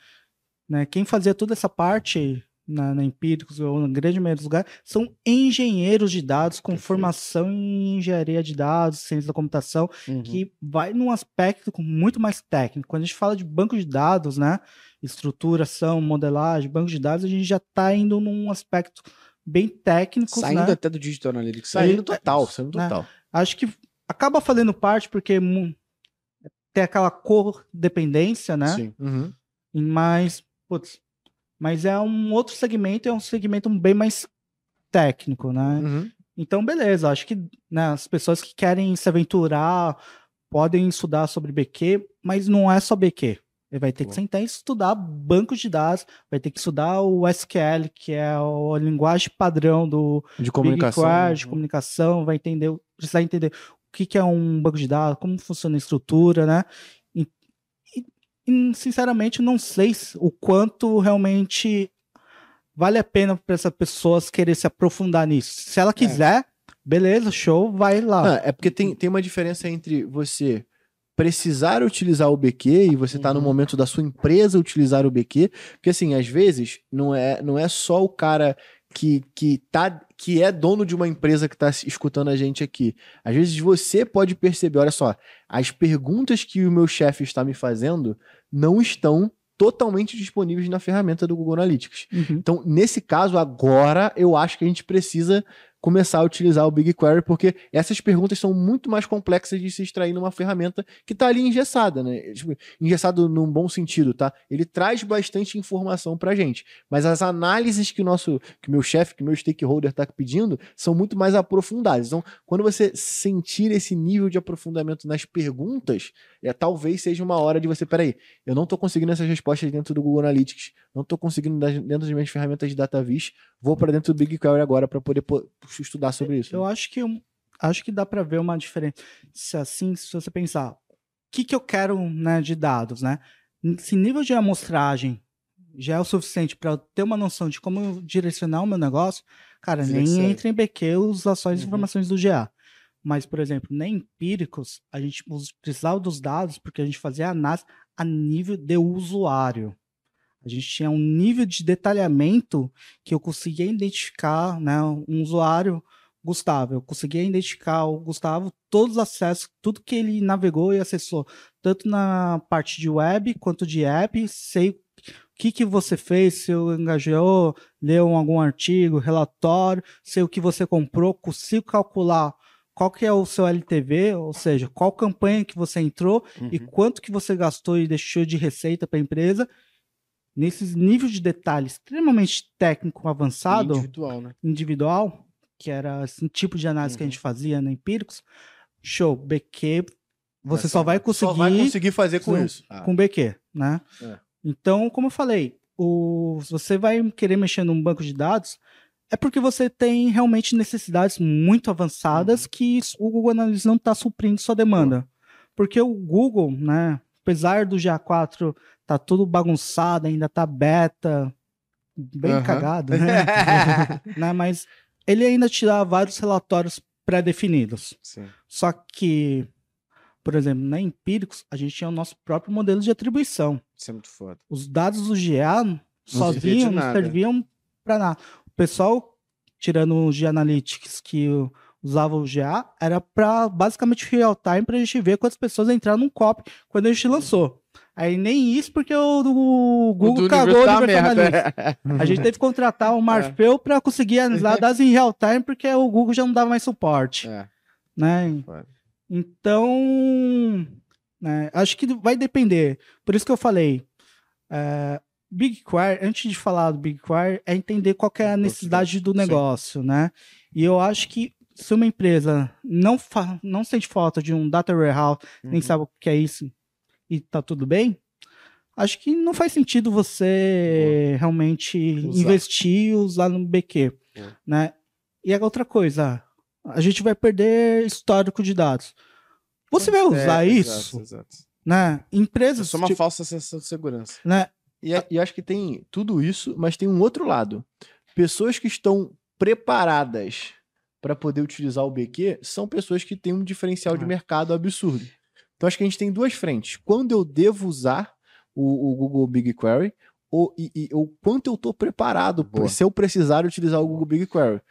né? Quem fazia toda essa parte na, na Empíricos ou na grande maioria dos lugares, são engenheiros de dados com Perfeito. formação em engenharia de dados, ciência da computação, Uhum. que vai num aspecto muito mais técnico. Quando a gente fala de banco de dados, né, estruturação, modelagem, banco de dados, a gente já está indo num aspecto bem técnico, Saindo né? até do Digital Analytics. Saindo É, total, saindo né? total. Acho que acaba fazendo parte porque tem aquela cor dependência, né? Sim. Uhum. Mas, putz, mas é um outro segmento, é um segmento bem mais técnico, né? Uhum. Então, beleza, acho que né, as pessoas que querem se aventurar podem estudar sobre BQ, mas não é só BQ. Ele vai ter que Boa. sentar e estudar bancos de dados, vai ter que estudar o SQL, que é a linguagem padrão do De comunicação. BigQuery, de uhum. comunicação, vai entender, precisar entender que, que é um banco de dados, como funciona a estrutura, né? E, e- sinceramente, não sei se- o quanto realmente vale a pena para essas pessoas querer se aprofundar nisso. Se ela quiser, beleza, show, vai lá. Ah, é porque tem, tem uma diferença entre você precisar utilizar o BQ e você tá no Uhum. momento da sua empresa utilizar o BQ, porque assim, às vezes não é, não é só o cara que, que, tá, que é dono de uma empresa que está escutando a gente aqui. Às vezes você pode perceber, olha só, as perguntas que o meu chefe está me fazendo não estão totalmente disponíveis na ferramenta do Google Analytics. Uhum. Então, nesse caso, agora eu acho que a gente precisa começar a utilizar o BigQuery, porque essas perguntas são muito mais complexas de se extrair numa ferramenta que está ali engessada, né? Tipo, engessado num bom sentido, tá? Ele traz bastante informação pra gente, mas as análises que o nosso, que meu chefe, que meu stakeholder está pedindo, são muito mais aprofundadas. Então, quando você sentir esse nível de aprofundamento nas perguntas, é, talvez seja uma hora de você, peraí, eu não estou conseguindo essas respostas dentro do Google Analytics, não estou conseguindo dentro das minhas ferramentas de DataVis, vou para dentro do BigQuery agora para poder estudar sobre isso. Eu acho que acho que dá para ver uma diferença assim, se você pensar, o que que eu quero, né, de dados, né? Se nível de amostragem já é o suficiente para eu ter uma noção de como direcionar o meu negócio, cara, Sim, nem sério. entra em BQ os ações e Uhum. informações do GA. Mas, por exemplo, nem empíricos, a gente precisava dos dados porque a gente fazia análise a nível de usuário. A gente tinha um nível de detalhamento que eu conseguia identificar, né, um usuário Gustavo, eu conseguia identificar o Gustavo todos os acessos, tudo que ele navegou e acessou, tanto na parte de web quanto de app, sei o que, que você fez, se eu engajou, leu algum artigo, relatório, sei o que você comprou, consigo calcular qual que é o seu LTV, ou seja, qual campanha que você entrou e Uhum. quanto que você gastou e deixou de receita para a empresa. Nesses níveis de detalhe extremamente técnico avançado, Individual, né? individual, que era esse tipo de análise que a Uhum. gente fazia na Empíricos, show, BQ, você só vai Só conseguir vai conseguir fazer com Sim. isso. Ah, com BQ, né? É. Então, como eu falei, o, se você vai querer mexer num banco de dados, é porque você tem realmente necessidades muito avançadas que isso- o Google Analytics não está suprindo sua demanda. Porque o Google, né, apesar do GA4 tá tudo bagunçado, ainda tá beta, bem Aham. cagado, né? né? Mas ele ainda te dá vários relatórios pré-definidos. Só que, por exemplo, na Empíricos, a gente tinha o nosso próprio modelo de atribuição. Isso é muito foda. Os dados do GA sozinhos não serviam para nada. O pessoal, tirando o G-Analytics que o- usava o GA, era para basicamente real time para a gente ver quantas pessoas entraram num copy quando a gente lançou. Aí nem isso porque o, o Google cagou o universo tá Universal merda. Analytics. A gente teve que contratar o Marfeu para conseguir analisar dados em real time porque o Google já não dava mais suporte É, né? Então, né, acho que vai depender. Por isso que eu falei, é, BigQuery, antes de falar do BigQuery, é entender qual é a necessidade do Sim. negócio, né? E eu acho que se uma empresa não, não sente falta de um data warehouse, nem Uhum. sabe o que é isso e tá tudo bem, acho que não faz sentido você realmente Usar. investir e usar no BQ, Boa. né? E a outra coisa, a gente vai perder histórico de dados. Você vai usar É, isso, Exato, exato. né? É Empresas, só uma tipo, falsa sensação de segurança. né? E, e acho que tem tudo isso, mas tem um outro lado. Pessoas que estão preparadas para poder utilizar o BQ são pessoas que têm um diferencial de É. mercado absurdo. Então acho que a gente tem duas frentes. Quando eu devo usar o, o Google BigQuery o, e, e o quanto eu tô preparado Boa. se eu precisar utilizar o Google BigQuery.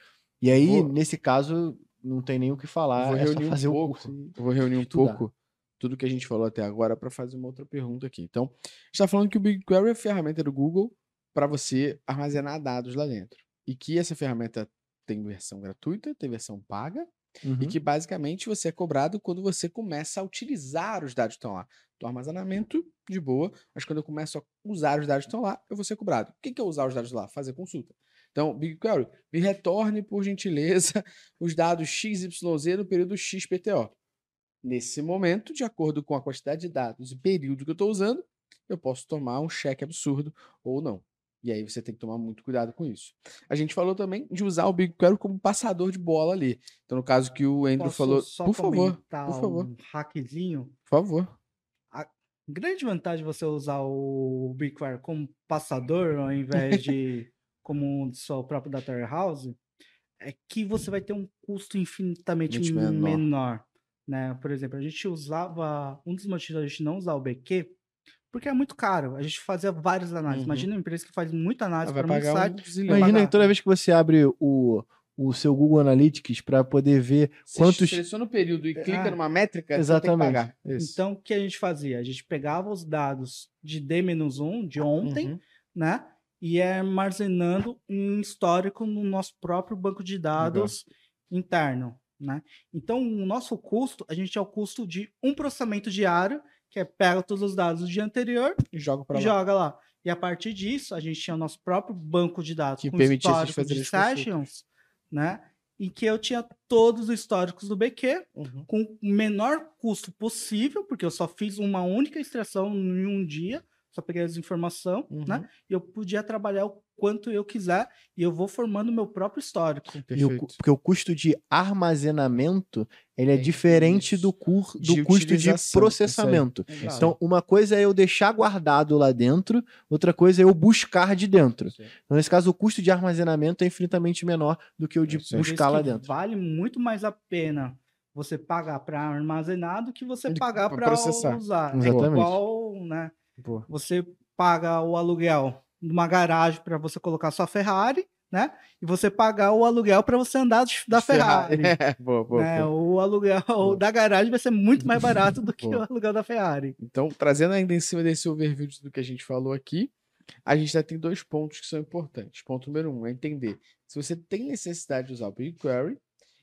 E aí, Vou- nesse caso, não tem nem o que falar, Vou é reunir um fazer o pouco. Eu vou reunir um estudar. pouco tudo que a gente falou até agora para fazer uma outra pergunta aqui. Então, está falando que o BigQuery é a ferramenta do Google para você armazenar dados lá dentro. E que essa ferramenta tem versão gratuita, tem versão paga, Uhum. e que basicamente você é cobrado quando você começa a utilizar os dados que estão lá. Do armazenamento, de boa, mas quando eu começo a usar os dados que estão lá, eu vou ser cobrado. O que que é usar os dados lá? Fazer consulta. Então, BigQuery, me retorne, por gentileza, os dados XYZ no período XPTO. Nesse momento, de acordo com a quantidade de dados e período que eu estou usando, eu posso tomar um cheque absurdo ou não. E aí você tem que tomar muito cuidado com isso. A gente falou também de usar o BigQuery como passador de bola ali. Então, no caso que o Andrew Posso falou, só por favor, por favor. um hackzinho? por favor. Grande vantagem de você usar o BigQuery como passador ao invés de como um de seu próprio data warehouse é que você vai ter um custo infinitamente menor. menor. Né? Por exemplo, a gente usava um dos motivos da gente não usar o BQ porque é muito caro. A gente fazia várias análises. Uhum. Imagina uma empresa que faz muita análise vai para muito pagar site. um. Imagina pagar. que toda vez que você abre o, o seu Google Analytics para poder ver Você quantos. seleciona o período e clica Ah, numa métrica, Exatamente. você tem que pagar. Isso. Então, o que a gente fazia? A gente pegava os dados de D-1 de ontem, Uhum. né? E ia armazenando um histórico no nosso próprio banco de dados interno, né? Então, o nosso custo, a gente é o custo de um processamento diário, que é pega todos os dados do dia anterior E joga pra e lá. joga lá. E a partir disso, a gente tinha o nosso próprio banco de dados Que com histórico fazer de sessions, né? Em que eu tinha todos os históricos do BQ, Uhum. com o menor custo possível, porque eu só fiz uma única extração em um dia, só peguei as informações, Uhum. né? E eu podia trabalhar o quanto eu quiser e eu vou formando meu próprio histórico. E o porque o custo de armazenamento ele é, É diferente isso. do, cur, do De custo de processamento. Aí. Então, uma coisa é eu deixar guardado lá dentro, outra coisa é eu buscar de dentro. Então, nesse caso, o custo de armazenamento é infinitamente menor do que o de É buscar lá dentro. Vale muito mais a pena você pagar para armazenar do que você que pagar para processar. usar. É Exatamente. igual, né? Boa. Você paga o aluguel de uma garagem para você colocar sua Ferrari, né? E você pagar o aluguel para você andar da Ferrari. É, boa, boa, né? boa. O aluguel Boa. da garagem vai ser muito mais barato do que o aluguel da Ferrari. Então, trazendo ainda em cima desse overview tudo que a gente falou aqui, a gente já tem dois pontos que são importantes. Ponto número um é entender se você tem necessidade de usar o BigQuery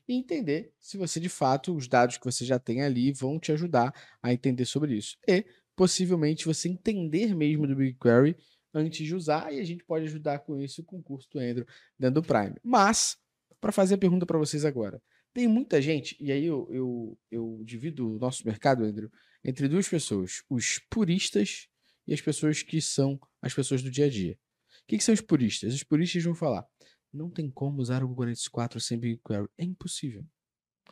e entender se você, de fato, os dados que você já tem ali vão te ajudar a entender sobre isso. E, possivelmente, você entender mesmo do BigQuery antes de usar, e a gente pode ajudar com isso com o curso do Andrew dentro do Prime. Mas, para fazer a pergunta para vocês agora, tem muita gente, e aí eu, eu, eu divido o nosso mercado, Andrew, entre duas pessoas, os puristas e as pessoas que são as pessoas do dia a dia. O que, que são os puristas? Os puristas vão falar: não tem como usar o Google Analytics 4 sem BigQuery. É impossível.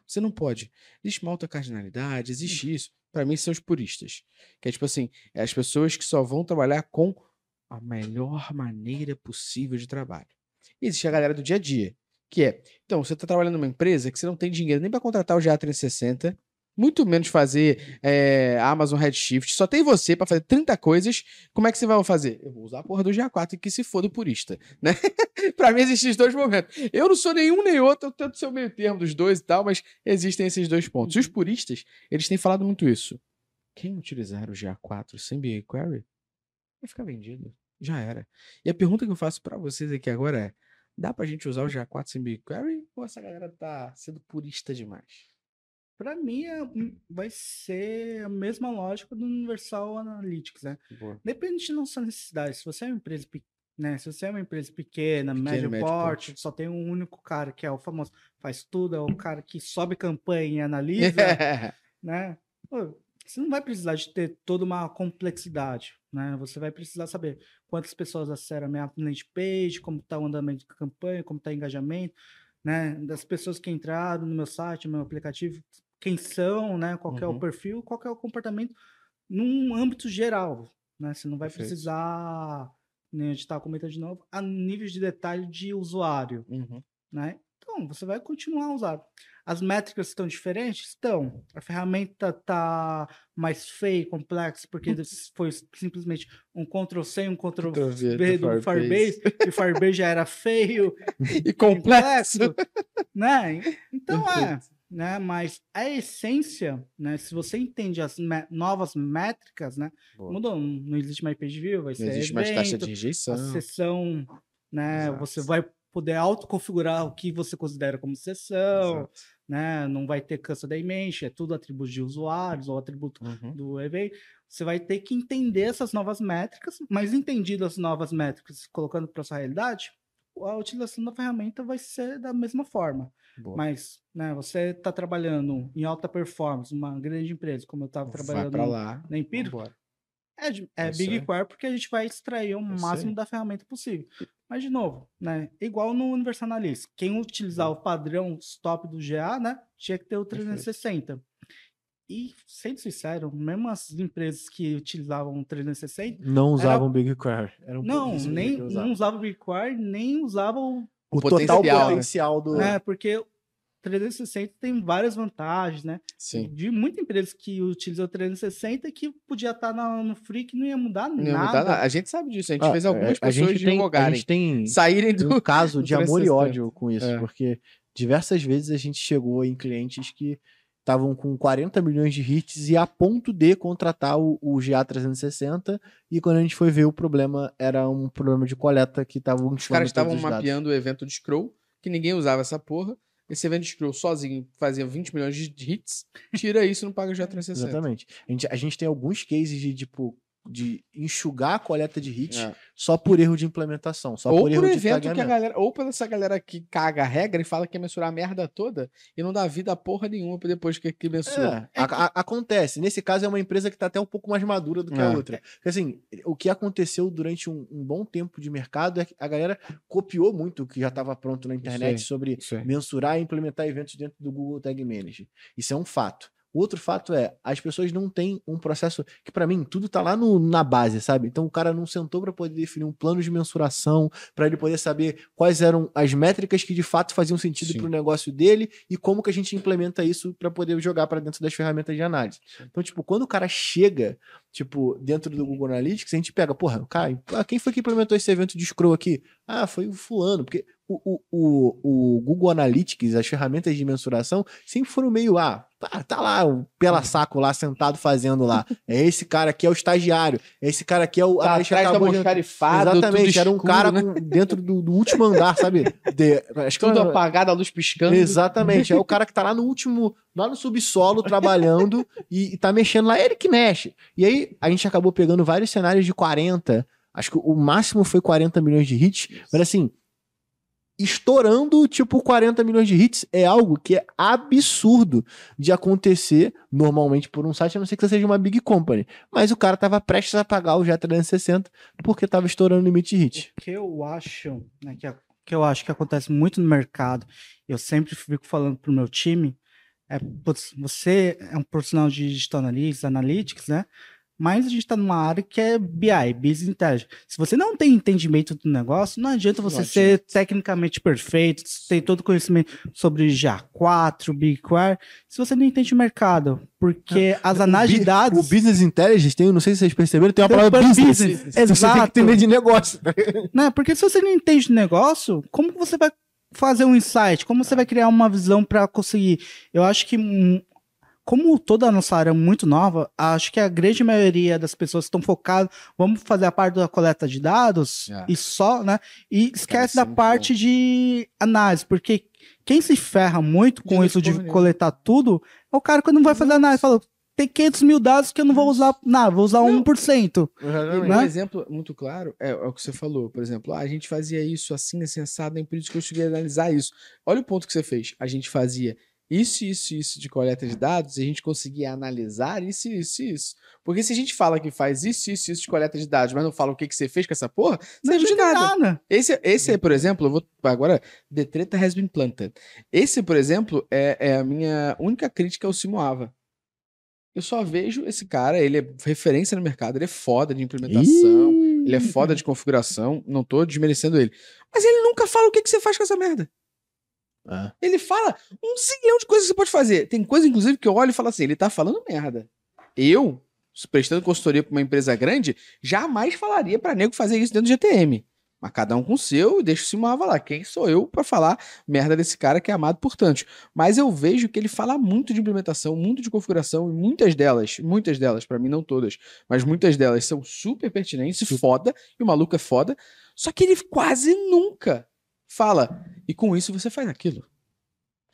Você não pode. Existe uma alta cardinalidade, existe isso. Para mim, são os puristas. Que é tipo assim: é as pessoas que só vão trabalhar com a melhor maneira possível de trabalho. E existe a galera do dia a dia, que é: então, você está trabalhando numa empresa que você não tem dinheiro nem para contratar o GA360, muito menos fazer é, Amazon Redshift, só tem você para fazer 30 coisas. Como é que você vai fazer? Eu vou usar a porra do GA4 e que se for do purista, né? para mim existem os dois momentos. Eu não sou nenhum nem outro, eu tento ser o meio termo dos dois e tal, mas existem esses dois pontos. E os puristas, eles têm falado muito isso. Quem utilizar o GA4 sem BigQuery vai ficar vendido. Já era. E a pergunta que eu faço para vocês aqui agora é: dá pra gente usar o GA4 sem BigQuery ou essa galera tá sendo purista demais? Para mim, é- vai ser a mesma lógica do Universal Analytics, né? Boa. Depende da nossa necessidade. Se você é uma empresa pequena, né? Se você é uma empresa pequena, Pequeno, médio, médio porte, só tem um único cara que é o famoso faz tudo, é o cara que sobe campanha e analisa, né? Pô, você não vai precisar de ter toda uma complexidade, né? Você vai precisar saber quantas pessoas acessaram a minha landing page, como está o andamento da campanha, como está o engajamento, né? Das pessoas que entraram no meu site, no meu aplicativo, quem são, né? Qual que é Uhum. o perfil, qual é o comportamento num âmbito geral, né? Você não vai Perfeito. precisar, né, a gente comentando de novo, a nível de detalhe de usuário, Uhum. né? Então, você vai continuar a usar. As métricas estão diferentes? Estão. A ferramenta está mais feia e complexa, porque foi simplesmente um Ctrl-C e um Ctrl-V do Firebase, e o Firebase já era feio e complexo. né? Então, é né? Mas a essência, né? Se você entende as novas métricas, né? Boa. Mudou, não existe mais page view, vai não ser existe evento, mais taxa de rejeição. A sessão, né? Exato. Você vai poder autoconfigurar o que você considera como sessão, Exato. né? Não vai ter custom image, é tudo atributo de usuários ou atributo uhum. do evento. Você vai ter que entender essas novas métricas, mas entendido as novas métricas, colocando para sua realidade, a utilização da ferramenta vai ser da mesma forma. Boa. Mas, né, você está trabalhando em alta performance, uma grande empresa, como eu estava trabalhando lá, na Empírico, é, é, é Big Core porque a gente vai extrair o máximo da ferramenta possível. Mas, de novo, né, igual no Universal Analytics, quem utilizar o padrão stop do GA, né, tinha que ter o 360. Perfeito. E, sendo sincero, mesmo as empresas que utilizavam 360... Não usavam era... BigQuery. não, nem, não usavam BigQuery, nem usavam o, o total potencial, potencial do. É, porque 360 tem várias vantagens, né? Sim. De muitas empresas que utilizam o 360 que podia estar tá no free que não ia mudar não nada. Ia mudar nada. A gente sabe disso, a gente ah, fez algumas é, pessoas a gente tem, a gente tem saírem do um caso de amor e ódio com isso, é. porque diversas vezes a gente chegou em clientes que estavam com 40 milhões de hits e a ponto de contratar o, o GA360 e quando a gente foi ver o problema era um problema de coleta que estavam Os caras estavam mapeando o evento de scroll, que ninguém usava essa porra. Esse evento de scroll sozinho fazia 20 milhões de hits, tira isso e não paga o GA360. Exatamente. A gente, a gente tem alguns cases de, tipo, de enxugar a coleta de hit é. só por erro de implementação, só ou por erro por evento que a galera, ou por essa galera que caga a regra e fala que ia mensurar a merda toda e não dá vida a porra nenhuma depois que, que mensura. É, é a, a, acontece. Nesse caso é uma empresa que tá até um pouco mais madura do que a é. outra. Porque assim, o que aconteceu durante um, um, bom tempo de mercado é que a galera copiou muito o que já estava pronto na internet sobre mensurar e implementar eventos dentro do Google Tag Manager. Isso é um fato. O outro fato é, as pessoas não têm um processo que para mim tudo tá lá no, na base, sabe? Então o cara não sentou para poder definir um plano de mensuração, para ele poder saber quais eram as métricas que de fato faziam sentido para o negócio dele e como que a gente implementa isso para poder jogar para dentro das ferramentas de análise. Então, tipo, quando o cara chega, tipo, dentro do Google Analytics, a gente pega, porra, cara, quem foi que implementou esse evento de scroll aqui? Ah, foi o fulano, porque o, o, o, Google Analytics, as ferramentas de mensuração, sempre foram meio, ah, tá, tá lá, o pela saco lá, sentado fazendo lá. É esse cara aqui é o estagiário, esse cara aqui é o... Tá atrás acabou de... Exatamente, era um cara né? com, dentro do, do, último andar, sabe? De, acho Tudo era... apagado, a luz piscando. Exatamente, é o cara que tá lá no último, lá no subsolo, trabalhando e, e tá mexendo lá, é ele que mexe. E aí, a gente acabou pegando vários cenários de 40, acho que o máximo foi 40 milhões de hits, mas assim estourando tipo 40 milhões de hits é algo que é absurdo de acontecer normalmente por um site, a não ser que seja uma big company. Mas o cara tava prestes a pagar o G360 porque tava estourando o limite de hit. O que eu acho, né, que, que eu acho que acontece muito no mercado, eu sempre fico falando pro meu time, é, você é um profissional de digital analytics, analytics, né? Mas a gente está numa área que é BI, Business Intelligence. Se você não tem entendimento do negócio, não adianta você não ser adianta. tecnicamente perfeito, ter todo o conhecimento sobre GA4, BigQuery, se você não entende o mercado. Porque as análises de dados. O Business Intelligence tem, não sei se vocês perceberam, tem uma palavra business. business. Exato. Você tem que entender de negócio. não, porque se você não entende de negócio, como você vai fazer um insight? Como você vai criar uma visão para conseguir? Eu acho que como toda a nossa área é muito nova, acho que a grande maioria das pessoas estão focadas, vamos fazer a parte da coleta de dados é. e só, né? E esquece da parte bom. de análise, porque quem se ferra muito com de isso de coletar tudo é o cara que não vai fazer análise. Falou, tem 500 mil dados que eu não vou usar nada, vou usar não. 1%. Né? Um exemplo muito claro é, é, o que você falou. Por exemplo, ah, a gente fazia isso assim, assim, assado, é por isso que eu cheguei a analisar isso. Olha o ponto que você fez. A gente fazia isso, isso, isso de coleta de dados, e a gente conseguir analisar isso, isso, isso. Porque se a gente fala que faz isso, isso, isso de coleta de dados, mas não fala o que, que você fez com essa porra, não serve de nada. nada. Esse, esse, por exemplo, eu vou. Agora, The Treta has been planted. Esse, por exemplo, é, é a minha única crítica ao Simoava. Eu só vejo esse cara, ele é referência no mercado, ele é foda de implementação, Ih. ele é foda de configuração, não tô desmerecendo ele. Mas ele nunca fala o que, que você faz com essa merda. É. Ele fala um zilhão de coisas que você pode fazer. Tem coisa, inclusive, que eu olho e falo assim: ele tá falando merda. Eu, prestando consultoria pra uma empresa grande, jamais falaria pra nego fazer isso dentro do GTM. Mas cada um com o seu e deixa o Simava lá. Quem sou eu pra falar merda desse cara que é amado por tantos? Mas eu vejo que ele fala muito de implementação, muito de configuração, e muitas delas, muitas delas, pra mim não todas, mas muitas delas são super pertinentes foda, e o maluco é foda. Só que ele quase nunca fala. E com isso você faz aquilo.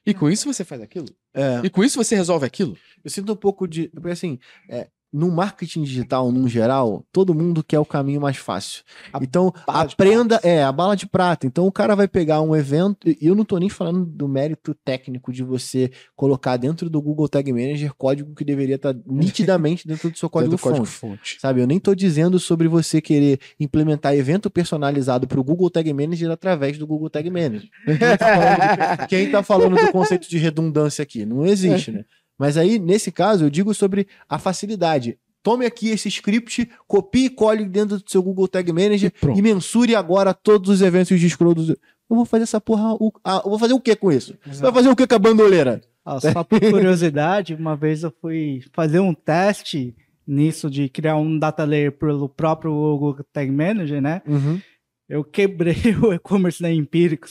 E com isso você faz aquilo. É, E com isso você resolve aquilo. eu sinto um pouco de. Porque assim, é, no marketing digital, num geral, todo mundo quer o caminho mais fácil. A então, aprenda. É, a bala de prata. Então, o cara vai pegar um evento. E eu não tô nem falando do mérito técnico de você colocar dentro do Google Tag Manager código que deveria estar nitidamente dentro do seu código, fonte. fonte. Sabe, eu nem tô dizendo sobre você querer implementar evento personalizado para o Google Tag Manager através do Google Tag Manager. Quem tá falando- Quem tá falando do conceito de redundância aqui? Não existe, né? Mas aí, nesse caso, eu digo sobre a facilidade. Tome aqui esse script, copie e cole dentro do seu Google Tag Manager E e, mensure agora todos os eventos de scroll. Dos... Eu vou fazer essa porra. o- ah, eu vou fazer o que com isso? Você vai fazer o que com a bandoleira? Ó, só por curiosidade, uma vez eu fui fazer um teste nisso de criar um data layer pelo próprio Google Tag Manager, né? Uhum. Eu quebrei o e-commerce da Empíricos.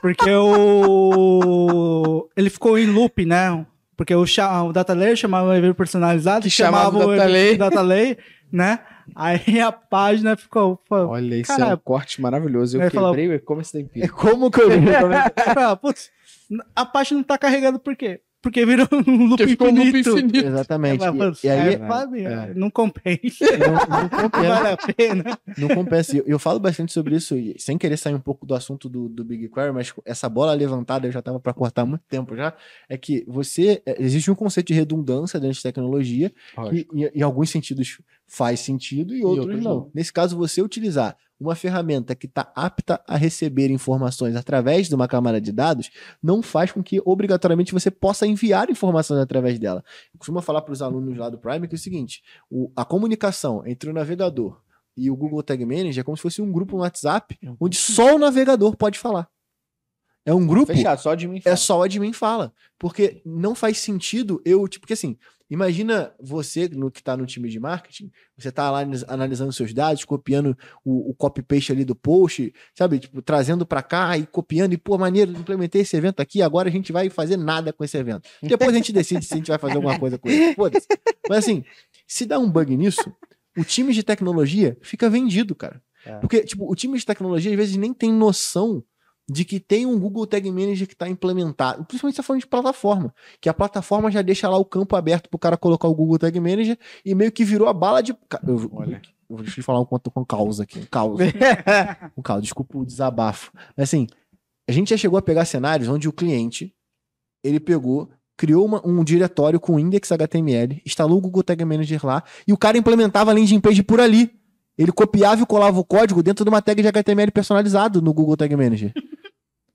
Porque o... ele ficou em loop, né? Porque o, o data layer chamava o evento personalizado, Que chamava o data layer. data layer, né? Aí a página ficou... pô, Olha, isso é Cara, um corte maravilhoso. Eu ele falou- quebrei o e-commerce da Empírica. Como que eu. Ah, putz, a página não tá carregando por quê? Porque virou um loop ficou um loop infinito. infinito. Exatamente. É, E, e aí, é, Fábio, é. não compensa. não, não compensa. vale a pena. Não compensa. Eu, eu falo bastante sobre isso, e sem querer sair um pouco do assunto do, do Big Query, mas essa bola levantada eu já estava para cortar há muito tempo já. É que você. é, Existe um conceito de redundância dentro de tecnologia, que em, em alguns sentidos faz sentido e outros, outros não. não. Nesse caso, você utilizar uma ferramenta que está apta a receber informações através de uma camada de dados não faz com que obrigatoriamente você possa enviar informações através dela. Eu costumo falar para os alunos lá do Prime que é o seguinte: o- a comunicação entre o navegador e o Google Tag Manager é como se fosse um grupo no WhatsApp onde só o navegador pode falar. É um grupo Fechado, só de mim. é só o admin fala. Porque não faz sentido eu, tipo, porque assim, imagina você no que tá no time de marketing, você tá lá analisando seus dados, copiando o, o copy-paste ali do post, sabe? Tipo, trazendo pra cá e copiando, e pô, maneiro, implementei esse evento aqui, agora a gente vai fazer nada com esse evento. Depois a gente decide se a gente vai fazer alguma coisa com ele. Foda-se. Mas assim, se dá um bug nisso, o time de tecnologia fica vendido, cara. É. Porque, tipo, o time de tecnologia às vezes nem tem noção de que tem um Google Tag Manager que está implementado. Principalmente você tá falando de plataforma. Que a plataforma já deixa lá o campo aberto pro cara colocar o Google Tag Manager e meio que virou a bala de. Eu, Olha. eu vou te falar um conto com causa aqui. Um caos. um caos. Desculpa o desabafo. Mas assim, a gente já chegou a pegar cenários onde o cliente ele pegou. Criou uma- um diretório com index HTML, instalou o Google Tag Manager lá, e o cara implementava a landing page por ali. Ele copiava e colava o código dentro de uma tag de HTML personalizado no Google Tag Manager.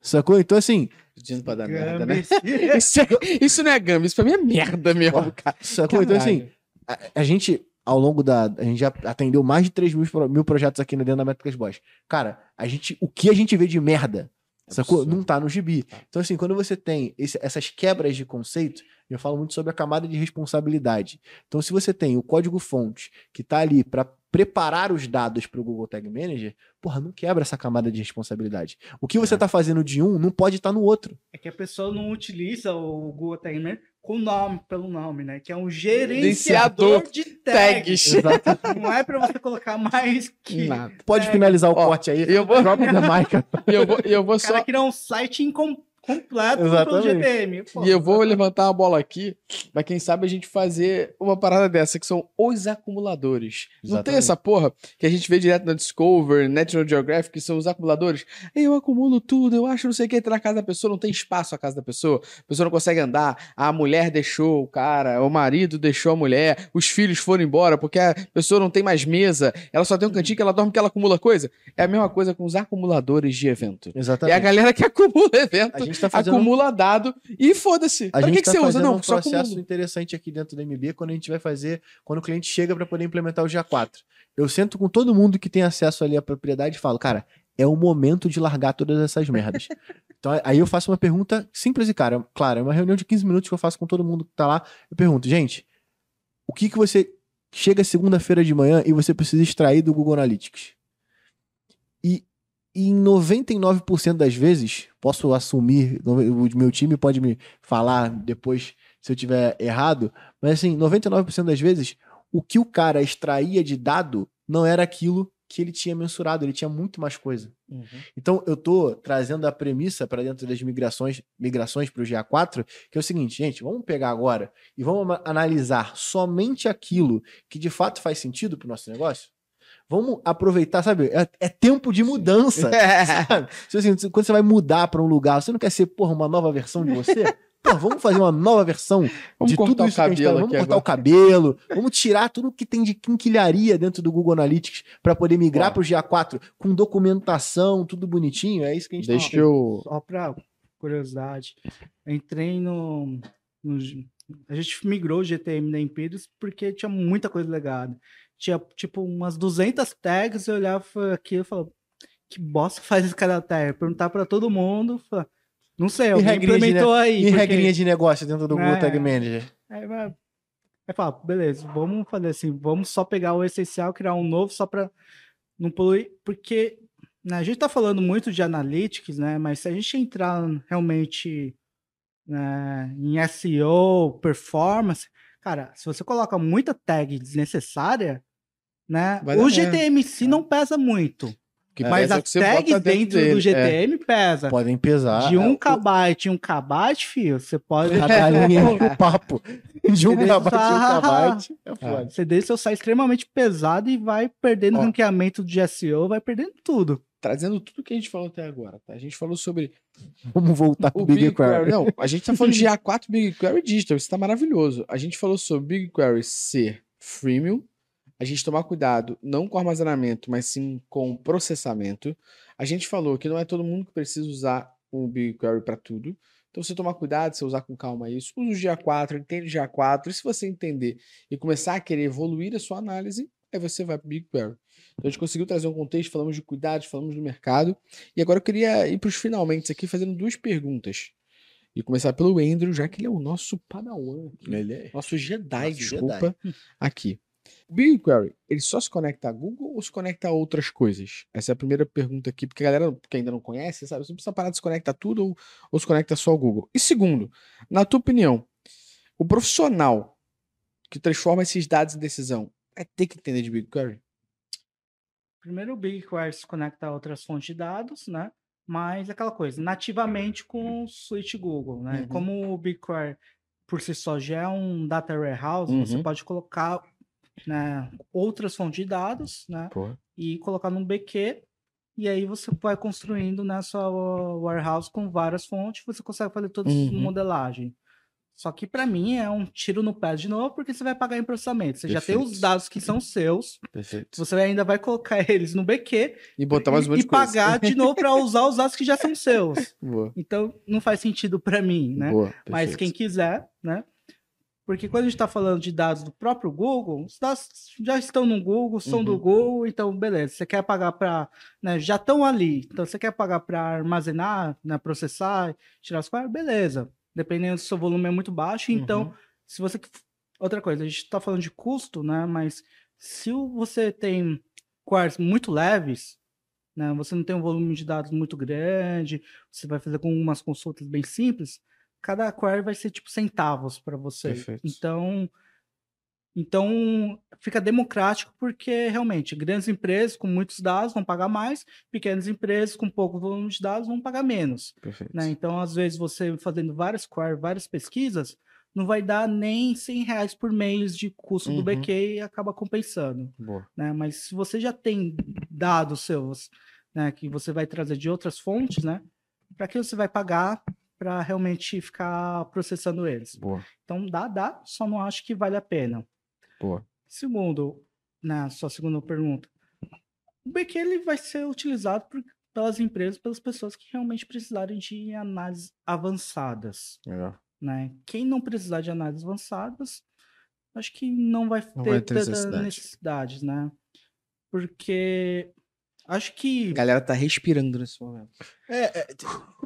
Sacou? Então, assim, Pedindo pra dar merda, né? Isso, é- isso não é gama, isso pra mim é merda mesmo, cara. sacou? Então, assim, Caralho. a, a gente, ao longo da. A gente já atendeu mais de 3 mil, mil projetos aqui dentro da Métricas Boss. Cara, a gente, o que a gente vê de merda, sacou? Absurdo. Não tá no gibi. Então, assim, quando você tem esse- essas quebras de conceito, eu falo muito sobre a camada de responsabilidade. Então, se você tem o código-fonte que tá ali para preparar os dados para o Google Tag Manager, porra, não quebra essa camada de responsabilidade. O que você É. tá fazendo de um não pode estar no outro. É que a pessoa não utiliza o Google Tag Manager com nome, pelo nome, né? Que é um gerenciador de tags. Não é pra você colocar mais que... Nada. Pode finalizar o ó, corte aí. eu vou- Drop the mic. E eu vou, eu vou O cara só. criar um site incom- completo pelo Exatamente. GTM. Pô, E eu vou levantar uma bola aqui, pra quem sabe a gente fazer uma parada dessa, que são os acumuladores. Não tem Exatamente. essa porra que a gente vê direto na Discover, National Geographic, que são os acumuladores? Eu acumulo tudo, eu acho não sei o que, tá na casa da pessoa, não tem espaço a casa da pessoa, a pessoa não consegue andar, a mulher deixou o cara, o marido deixou a mulher, os filhos foram embora porque a pessoa não tem mais mesa, ela só tem um cantinho que ela dorme que ela acumula coisa. É a mesma coisa com os acumuladores de evento. É a Exatamente. galera que acumula evento A gente tá fazendo, acumula dado e foda-se. Pra que, que tá você usa? Não, um processo acumula. interessante aqui dentro do MB quando a gente vai fazer, quando o cliente chega para poder implementar o GA4. Eu sento com todo mundo que tem acesso ali à propriedade e falo, cara, é o momento de largar todas essas merdas. Então aí eu faço uma pergunta simples e cara, claro, é uma reunião de 15 minutos que eu faço com todo mundo que tá lá. Eu pergunto, gente, o que que você chega segunda-feira de manhã e você precisa extrair do Google Analytics? E, e em 99% das vezes, posso assumir, o meu time pode me falar depois se eu tiver errado, mas assim, 99% das vezes, o que o cara extraía de dado não era aquilo que ele tinha mensurado, ele tinha muito mais coisa. Uhum. Então, eu tô trazendo a premissa para dentro das migrações, migrações para o GA4, que é o seguinte, gente, vamos pegar agora e vamos analisar somente aquilo que de fato faz sentido para o nosso negócio. Vamos aproveitar, sabe? É, é tempo de mudança. sabe? Assim, quando você vai mudar para um lugar, você não quer ser, porra, uma nova versão de você? Pô, vamos fazer uma nova versão vamos de tudo isso que a gente tá... Vamos cortar agora. o cabelo, vamos tirar tudo que tem de quinquilharia dentro do Google Analytics para poder migrar para o GA4 com documentação, tudo bonitinho. É isso que a gente Deixa tá eu... Só pra curiosidade, entrei no, no... A gente migrou o GTM da Empíricos porque tinha muita coisa legada. Tinha, tipo, umas 200 tags, eu olhava aqui e falava, que bosta faz esse cara tag? Perguntar para todo mundo, falava, não sei, alguém implementou de, aí. E porque... regrinha de negócio dentro do é, Google Tag Manager. Aí vai falar, beleza, vamos fazer assim, vamos só pegar o essencial, criar um novo só para não poluir, porque né, a gente está falando muito de analytics, né? Mas se a gente entrar realmente né, em SEO, performance, cara, se você coloca muita tag desnecessária, né? Vai o GTMC não pesa muito. Que mas as tags dentro, dentro do GTM é. pesa. Podem pesar. De um é, kbyte e um kbyte, filho, você pode. A galinha o papo. De um kbyte e um kbyte. É foda. Você deixa o sai extremamente pesado e vai perdendo o ranqueamento de SEO, vai perdendo tudo. Trazendo tudo que a gente falou até agora, tá? A gente falou sobre. Vamos voltar pro Big BigQuery. Não, a gente tá falando de A4 BigQuery Digital, isso tá maravilhoso. A gente falou sobre BigQuery ser freemium, a gente tomar cuidado não com armazenamento, mas sim com processamento. A gente falou que não é todo mundo que precisa usar o BigQuery para tudo. Então, você tomar cuidado, você usar com calma isso. Usa o GA4, entende o GA4. E se você entender e começar a querer evoluir a sua análise, aí você vai para o BigQuery. Então, a gente conseguiu trazer um contexto, falamos de cuidados, falamos do mercado. E agora eu queria ir para os finalmente aqui, fazendo duas perguntas. E começar pelo Andrew, já que ele é o nosso padawan. Aqui, ele é. Nosso Jedi, nosso desculpa. Jedi. Aqui. O BigQuery, ele só se conecta a Google ou se conecta a outras coisas? Essa é a primeira pergunta aqui, porque a galera que ainda não conhece, sabe, você precisa parar de se conectar tudo ou, ou se conecta só ao Google. E segundo, na tua opinião, o profissional que transforma esses dados em decisão vai ter que entender de BigQuery? Primeiro, o BigQuery se conecta a outras fontes de dados, né? Mas é aquela coisa, nativamente com o Switch Google, né? Uhum. Como o BigQuery por si só já é um data warehouse, uhum. você pode colocar né, outras fontes de dados, né? E colocar num BQ. E aí você vai construindo nessa warehouse com várias fontes, você consegue fazer toda uhum. modelagem. Só que para mim é um tiro no pé de novo, porque você vai pagar em processamento. Você Perfeito. já tem os dados que são seus. Perfeito. Você ainda vai colocar eles no BQ e botar mais um monte e pagar de novo para usar os dados que já são seus. Boa. Então não faz sentido para mim, né? Boa. Mas quem quiser, né? Porque quando a gente está falando de dados do próprio Google, os dados já estão no Google, são uhum. do Google, então beleza. Você quer pagar para. Né, já estão ali. Então você quer pagar para armazenar, né, processar, tirar as coisas, beleza. Dependendo se o seu volume é muito baixo. Então, uhum. se você. Outra coisa, a gente está falando de custo, né? Mas se você tem queries muito leves, né, você não tem um volume de dados muito grande, você vai fazer com umas consultas bem simples cada query vai ser tipo centavos para você. Perfeito. Então, então fica democrático porque realmente grandes empresas com muitos dados vão pagar mais, pequenas empresas com pouco volume de dados vão pagar menos. Perfeito. Né? Então, às vezes, você fazendo várias queries, várias pesquisas, não vai dar nem 100 reais por mês de custo uhum. do BQ e acaba compensando. Boa. Né? Mas se você já tem dados seus, né, que você vai trazer de outras fontes, né? Para que você vai pagar para realmente ficar processando eles. Boa. Então dá, dá, só não acho que vale a pena. Boa. Segundo, na sua segunda pergunta, o BQ ele vai ser utilizado por, pelas empresas, pelas pessoas que realmente precisarem de análises avançadas. Legal. Né? Quem não precisar de análises avançadas, acho que não vai não ter, vai ter necessidade. necessidades, né? Porque Acho que A galera tá respirando nesse momento. É, é,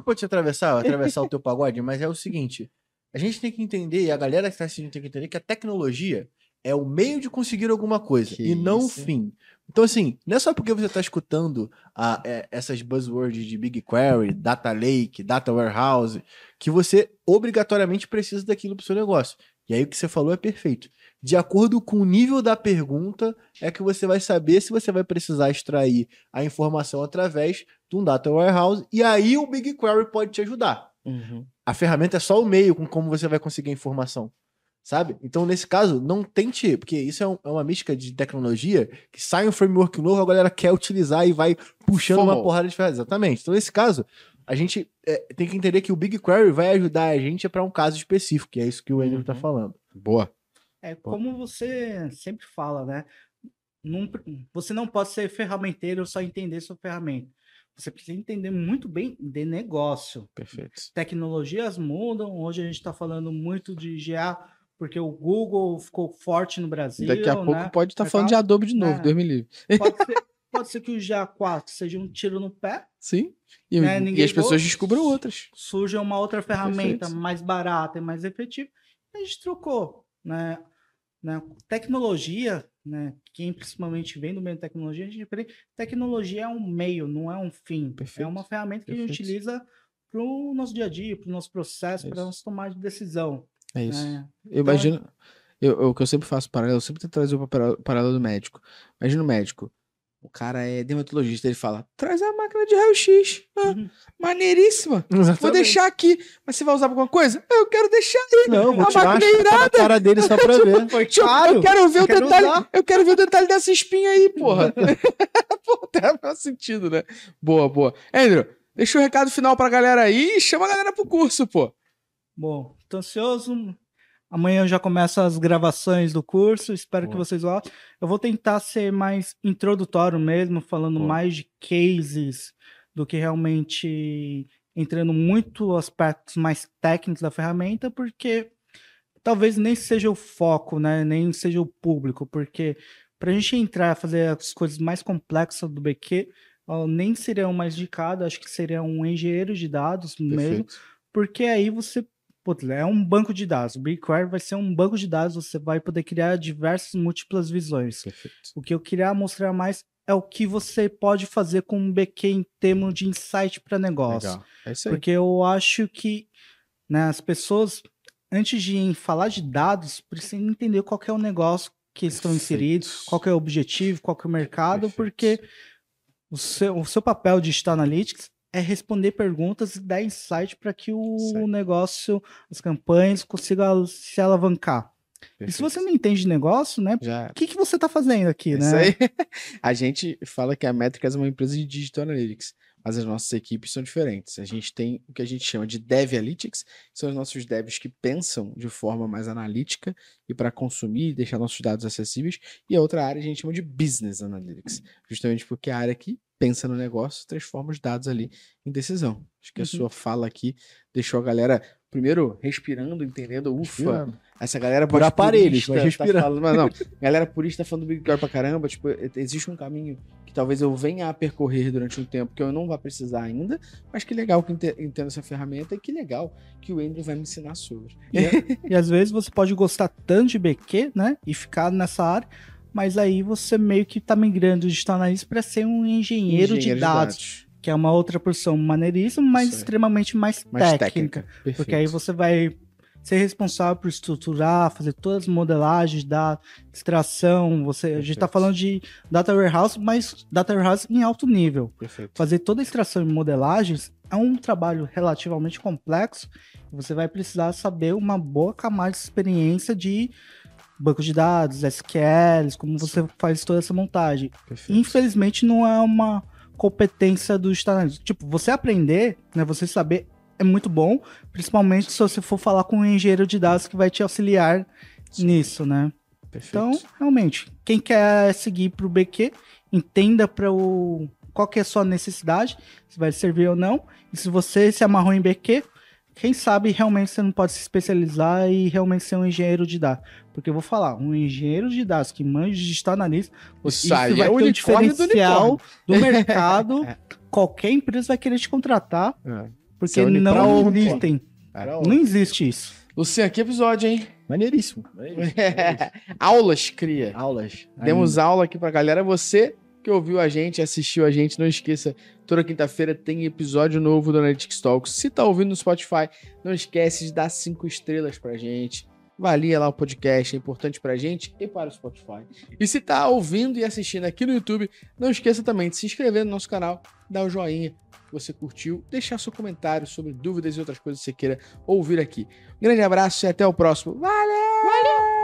pode te atravessar, atravessar o teu pagode, mas é o seguinte: a gente tem que entender, e a galera que está assistindo tem que entender que a tecnologia é o meio de conseguir alguma coisa Que e não o fim. Então, assim, não é só porque você está escutando a- é, essas buzzwords de BigQuery, Data Lake, Data Warehouse, que você obrigatoriamente precisa daquilo para o seu negócio. E aí o que você falou é perfeito. De acordo com o nível da pergunta, é que você vai saber se você vai precisar extrair a informação através de um Data Warehouse, e aí o BigQuery pode te ajudar. A ferramenta é só o meio com como você vai conseguir a informação. Sabe? Então, nesse caso, não tente, porque isso é, um- é uma mística de tecnologia que sai um framework novo, a galera quer utilizar e vai puxando uma porrada de ferramentas. Exatamente. Então, nesse caso, a gente é, tem que entender que o BigQuery vai ajudar a gente para um caso específico, que é isso que o Andrew tá Uhum. falando. Boa. É como você sempre fala, né? Pr- você não pode ser ferramenteiro só entender sua ferramenta. Você precisa entender muito bem de negócio. Perfeito. Tecnologias mudam. Hoje a gente está falando muito de GA, porque o Google ficou forte no Brasil. Daqui a pouco né? pode estar Vai falando de Adobe de novo, É. Deus me livre. Pode ser, pode ser que o GA4 seja um tiro no pé, Sim. E, Né, e as pessoas descubram outras. surja uma outra ferramenta Perfeito. mais barata e mais efetiva, e a gente trocou, né? né? Tecnologia, né? Quem principalmente vem do meio de tecnologia, a gente aprende, tecnologia é um meio, não é um fim. Perfeito. É uma ferramenta que a gente Perfeito. utiliza para o nosso dia a dia, para o nosso processo, É para isso. nossa tomada de decisão. É isso. né? Eu imagino. Eu, eu- o que eu sempre faço paralelo, eu sempre tento trazer o para- paralelo do médico. Imagina o médico. O cara é dermatologista, ele fala: traz a máquina de raio-x. Ah, Uhum. maneiríssima. Vou deixar aqui. Mas você vai usar pra alguma coisa? Eu quero deixar aí. Não, vou A máquina é a na cara dele só pra ver. Foi eu- caro. eu quero ver o quero detalhe. usar. Eu quero ver o detalhe dessa espinha aí, porra. Pô, até faz sentido, né? Boa, boa. Andrew, deixa o recado final pra galera aí e chama a galera pro curso, pô. Bom, tô ansioso. Amanhã já começam as gravações do curso. Espero que Boa. vocês gostem. Eu vou tentar ser mais introdutório mesmo, falando Boa. mais de cases do que realmente entrando muito aspectos mais técnicos da ferramenta, porque talvez nem seja o foco, né? Nem seja o público, porque para a gente entrar fazer as coisas mais complexas do BQ, nem seria o mais indicado, acho que seria um engenheiro de dados mesmo, porque aí você putz, é um banco de dados. O BigQuery vai ser um banco de dados, você vai poder criar diversas múltiplas visões. Perfeito. O que eu queria mostrar mais é o que você pode fazer com um BQ em termos de insight para negócio. Legal. É isso aí. Porque eu acho que né, as pessoas, antes de falar de dados, precisam entender qual é o negócio que estão inseridos, qual é o objetivo, qual é o mercado, Perfeito. porque o seu, o seu papel de Digital Analytics é responder perguntas e dar insight para que o Certo. negócio, as campanhas consigam se alavancar. E se você não entende de negócio, né? O que, que você está fazendo aqui, É né? Isso aí. A gente fala que a Métricas é uma empresa de Digital Analytics, mas as nossas equipes são diferentes. A gente tem o que a gente chama de Dev Analytics, que são os nossos devs que pensam de forma mais analítica e para consumir e deixar nossos dados acessíveis. E a outra área a gente chama de Business Analytics, justamente porque a área que pensa no negócio transforma os dados ali em decisão. Acho que a Uhum. sua fala aqui deixou a galera, primeiro, respirando, entendendo, ufa, Respirando. essa galera Por pode aparelhos, mas tá respirando. falando, mas não, galera purista tá falando do Big Girl pra caramba, tipo, existe um caminho que talvez eu venha a percorrer durante um tempo que eu não vá precisar ainda, mas que legal que entendo essa ferramenta e que legal que o Andrew vai me ensinar sobre. E, e às vezes você pode gostar tanto de BQ, né? E ficar nessa área, mas aí você meio que tá migrando de analyst para ser um engenheiro, de dados, que é uma outra porção maneiríssima, mas extremamente mais, mais técnica. técnica. Perfeito. Porque aí você vai ser responsável por estruturar, fazer todas as modelagens da extração. Você, a gente está Perfeito. falando de data warehouse, mas data warehouse em alto nível. Perfeito. Fazer toda a extração e modelagens é um trabalho relativamente complexo. Você vai precisar saber uma boa camada de experiência de banco de dados, SQLs, como você faz toda essa montagem. Perfeito. Infelizmente, não é uma competência do estudante. Tipo, você aprender, né, você saber é muito bom, principalmente se você for falar com um engenheiro de dados que vai te auxiliar nisso, né? Perfeito. Então, realmente, quem quer seguir para o BQ, entenda para o qual que é a sua necessidade, se vai servir ou não. E se você se amarrou em BQ, quem sabe realmente você não pode se especializar e realmente ser um engenheiro de dados. Porque eu vou falar, um engenheiro de dados que manja de digital analista, Isso, isso aí vai é o ter um do diferencial unicórnio. do mercado. Qualquer empresa vai querer te contratar, É. porque é não existem. Pra Não existe isso. Luciano, que episódio, hein? Maneiríssimo. maneiríssimo. Aulas, cria. Aulas. Demos aula aqui pra galera. Você que ouviu a gente, assistiu a gente, não esqueça, toda quinta-feira tem episódio novo do Analytics Talks. Se tá ouvindo no Spotify, não esquece de dar cinco estrelas pra gente. Valia lá o podcast, é importante pra gente e para o Spotify. E se tá ouvindo e assistindo aqui no YouTube, não esqueça também de se inscrever no nosso canal, dar o joinha que você curtiu, deixar seu comentário sobre dúvidas e outras coisas que você queira ouvir aqui. Um grande abraço e até o próximo. Valeu!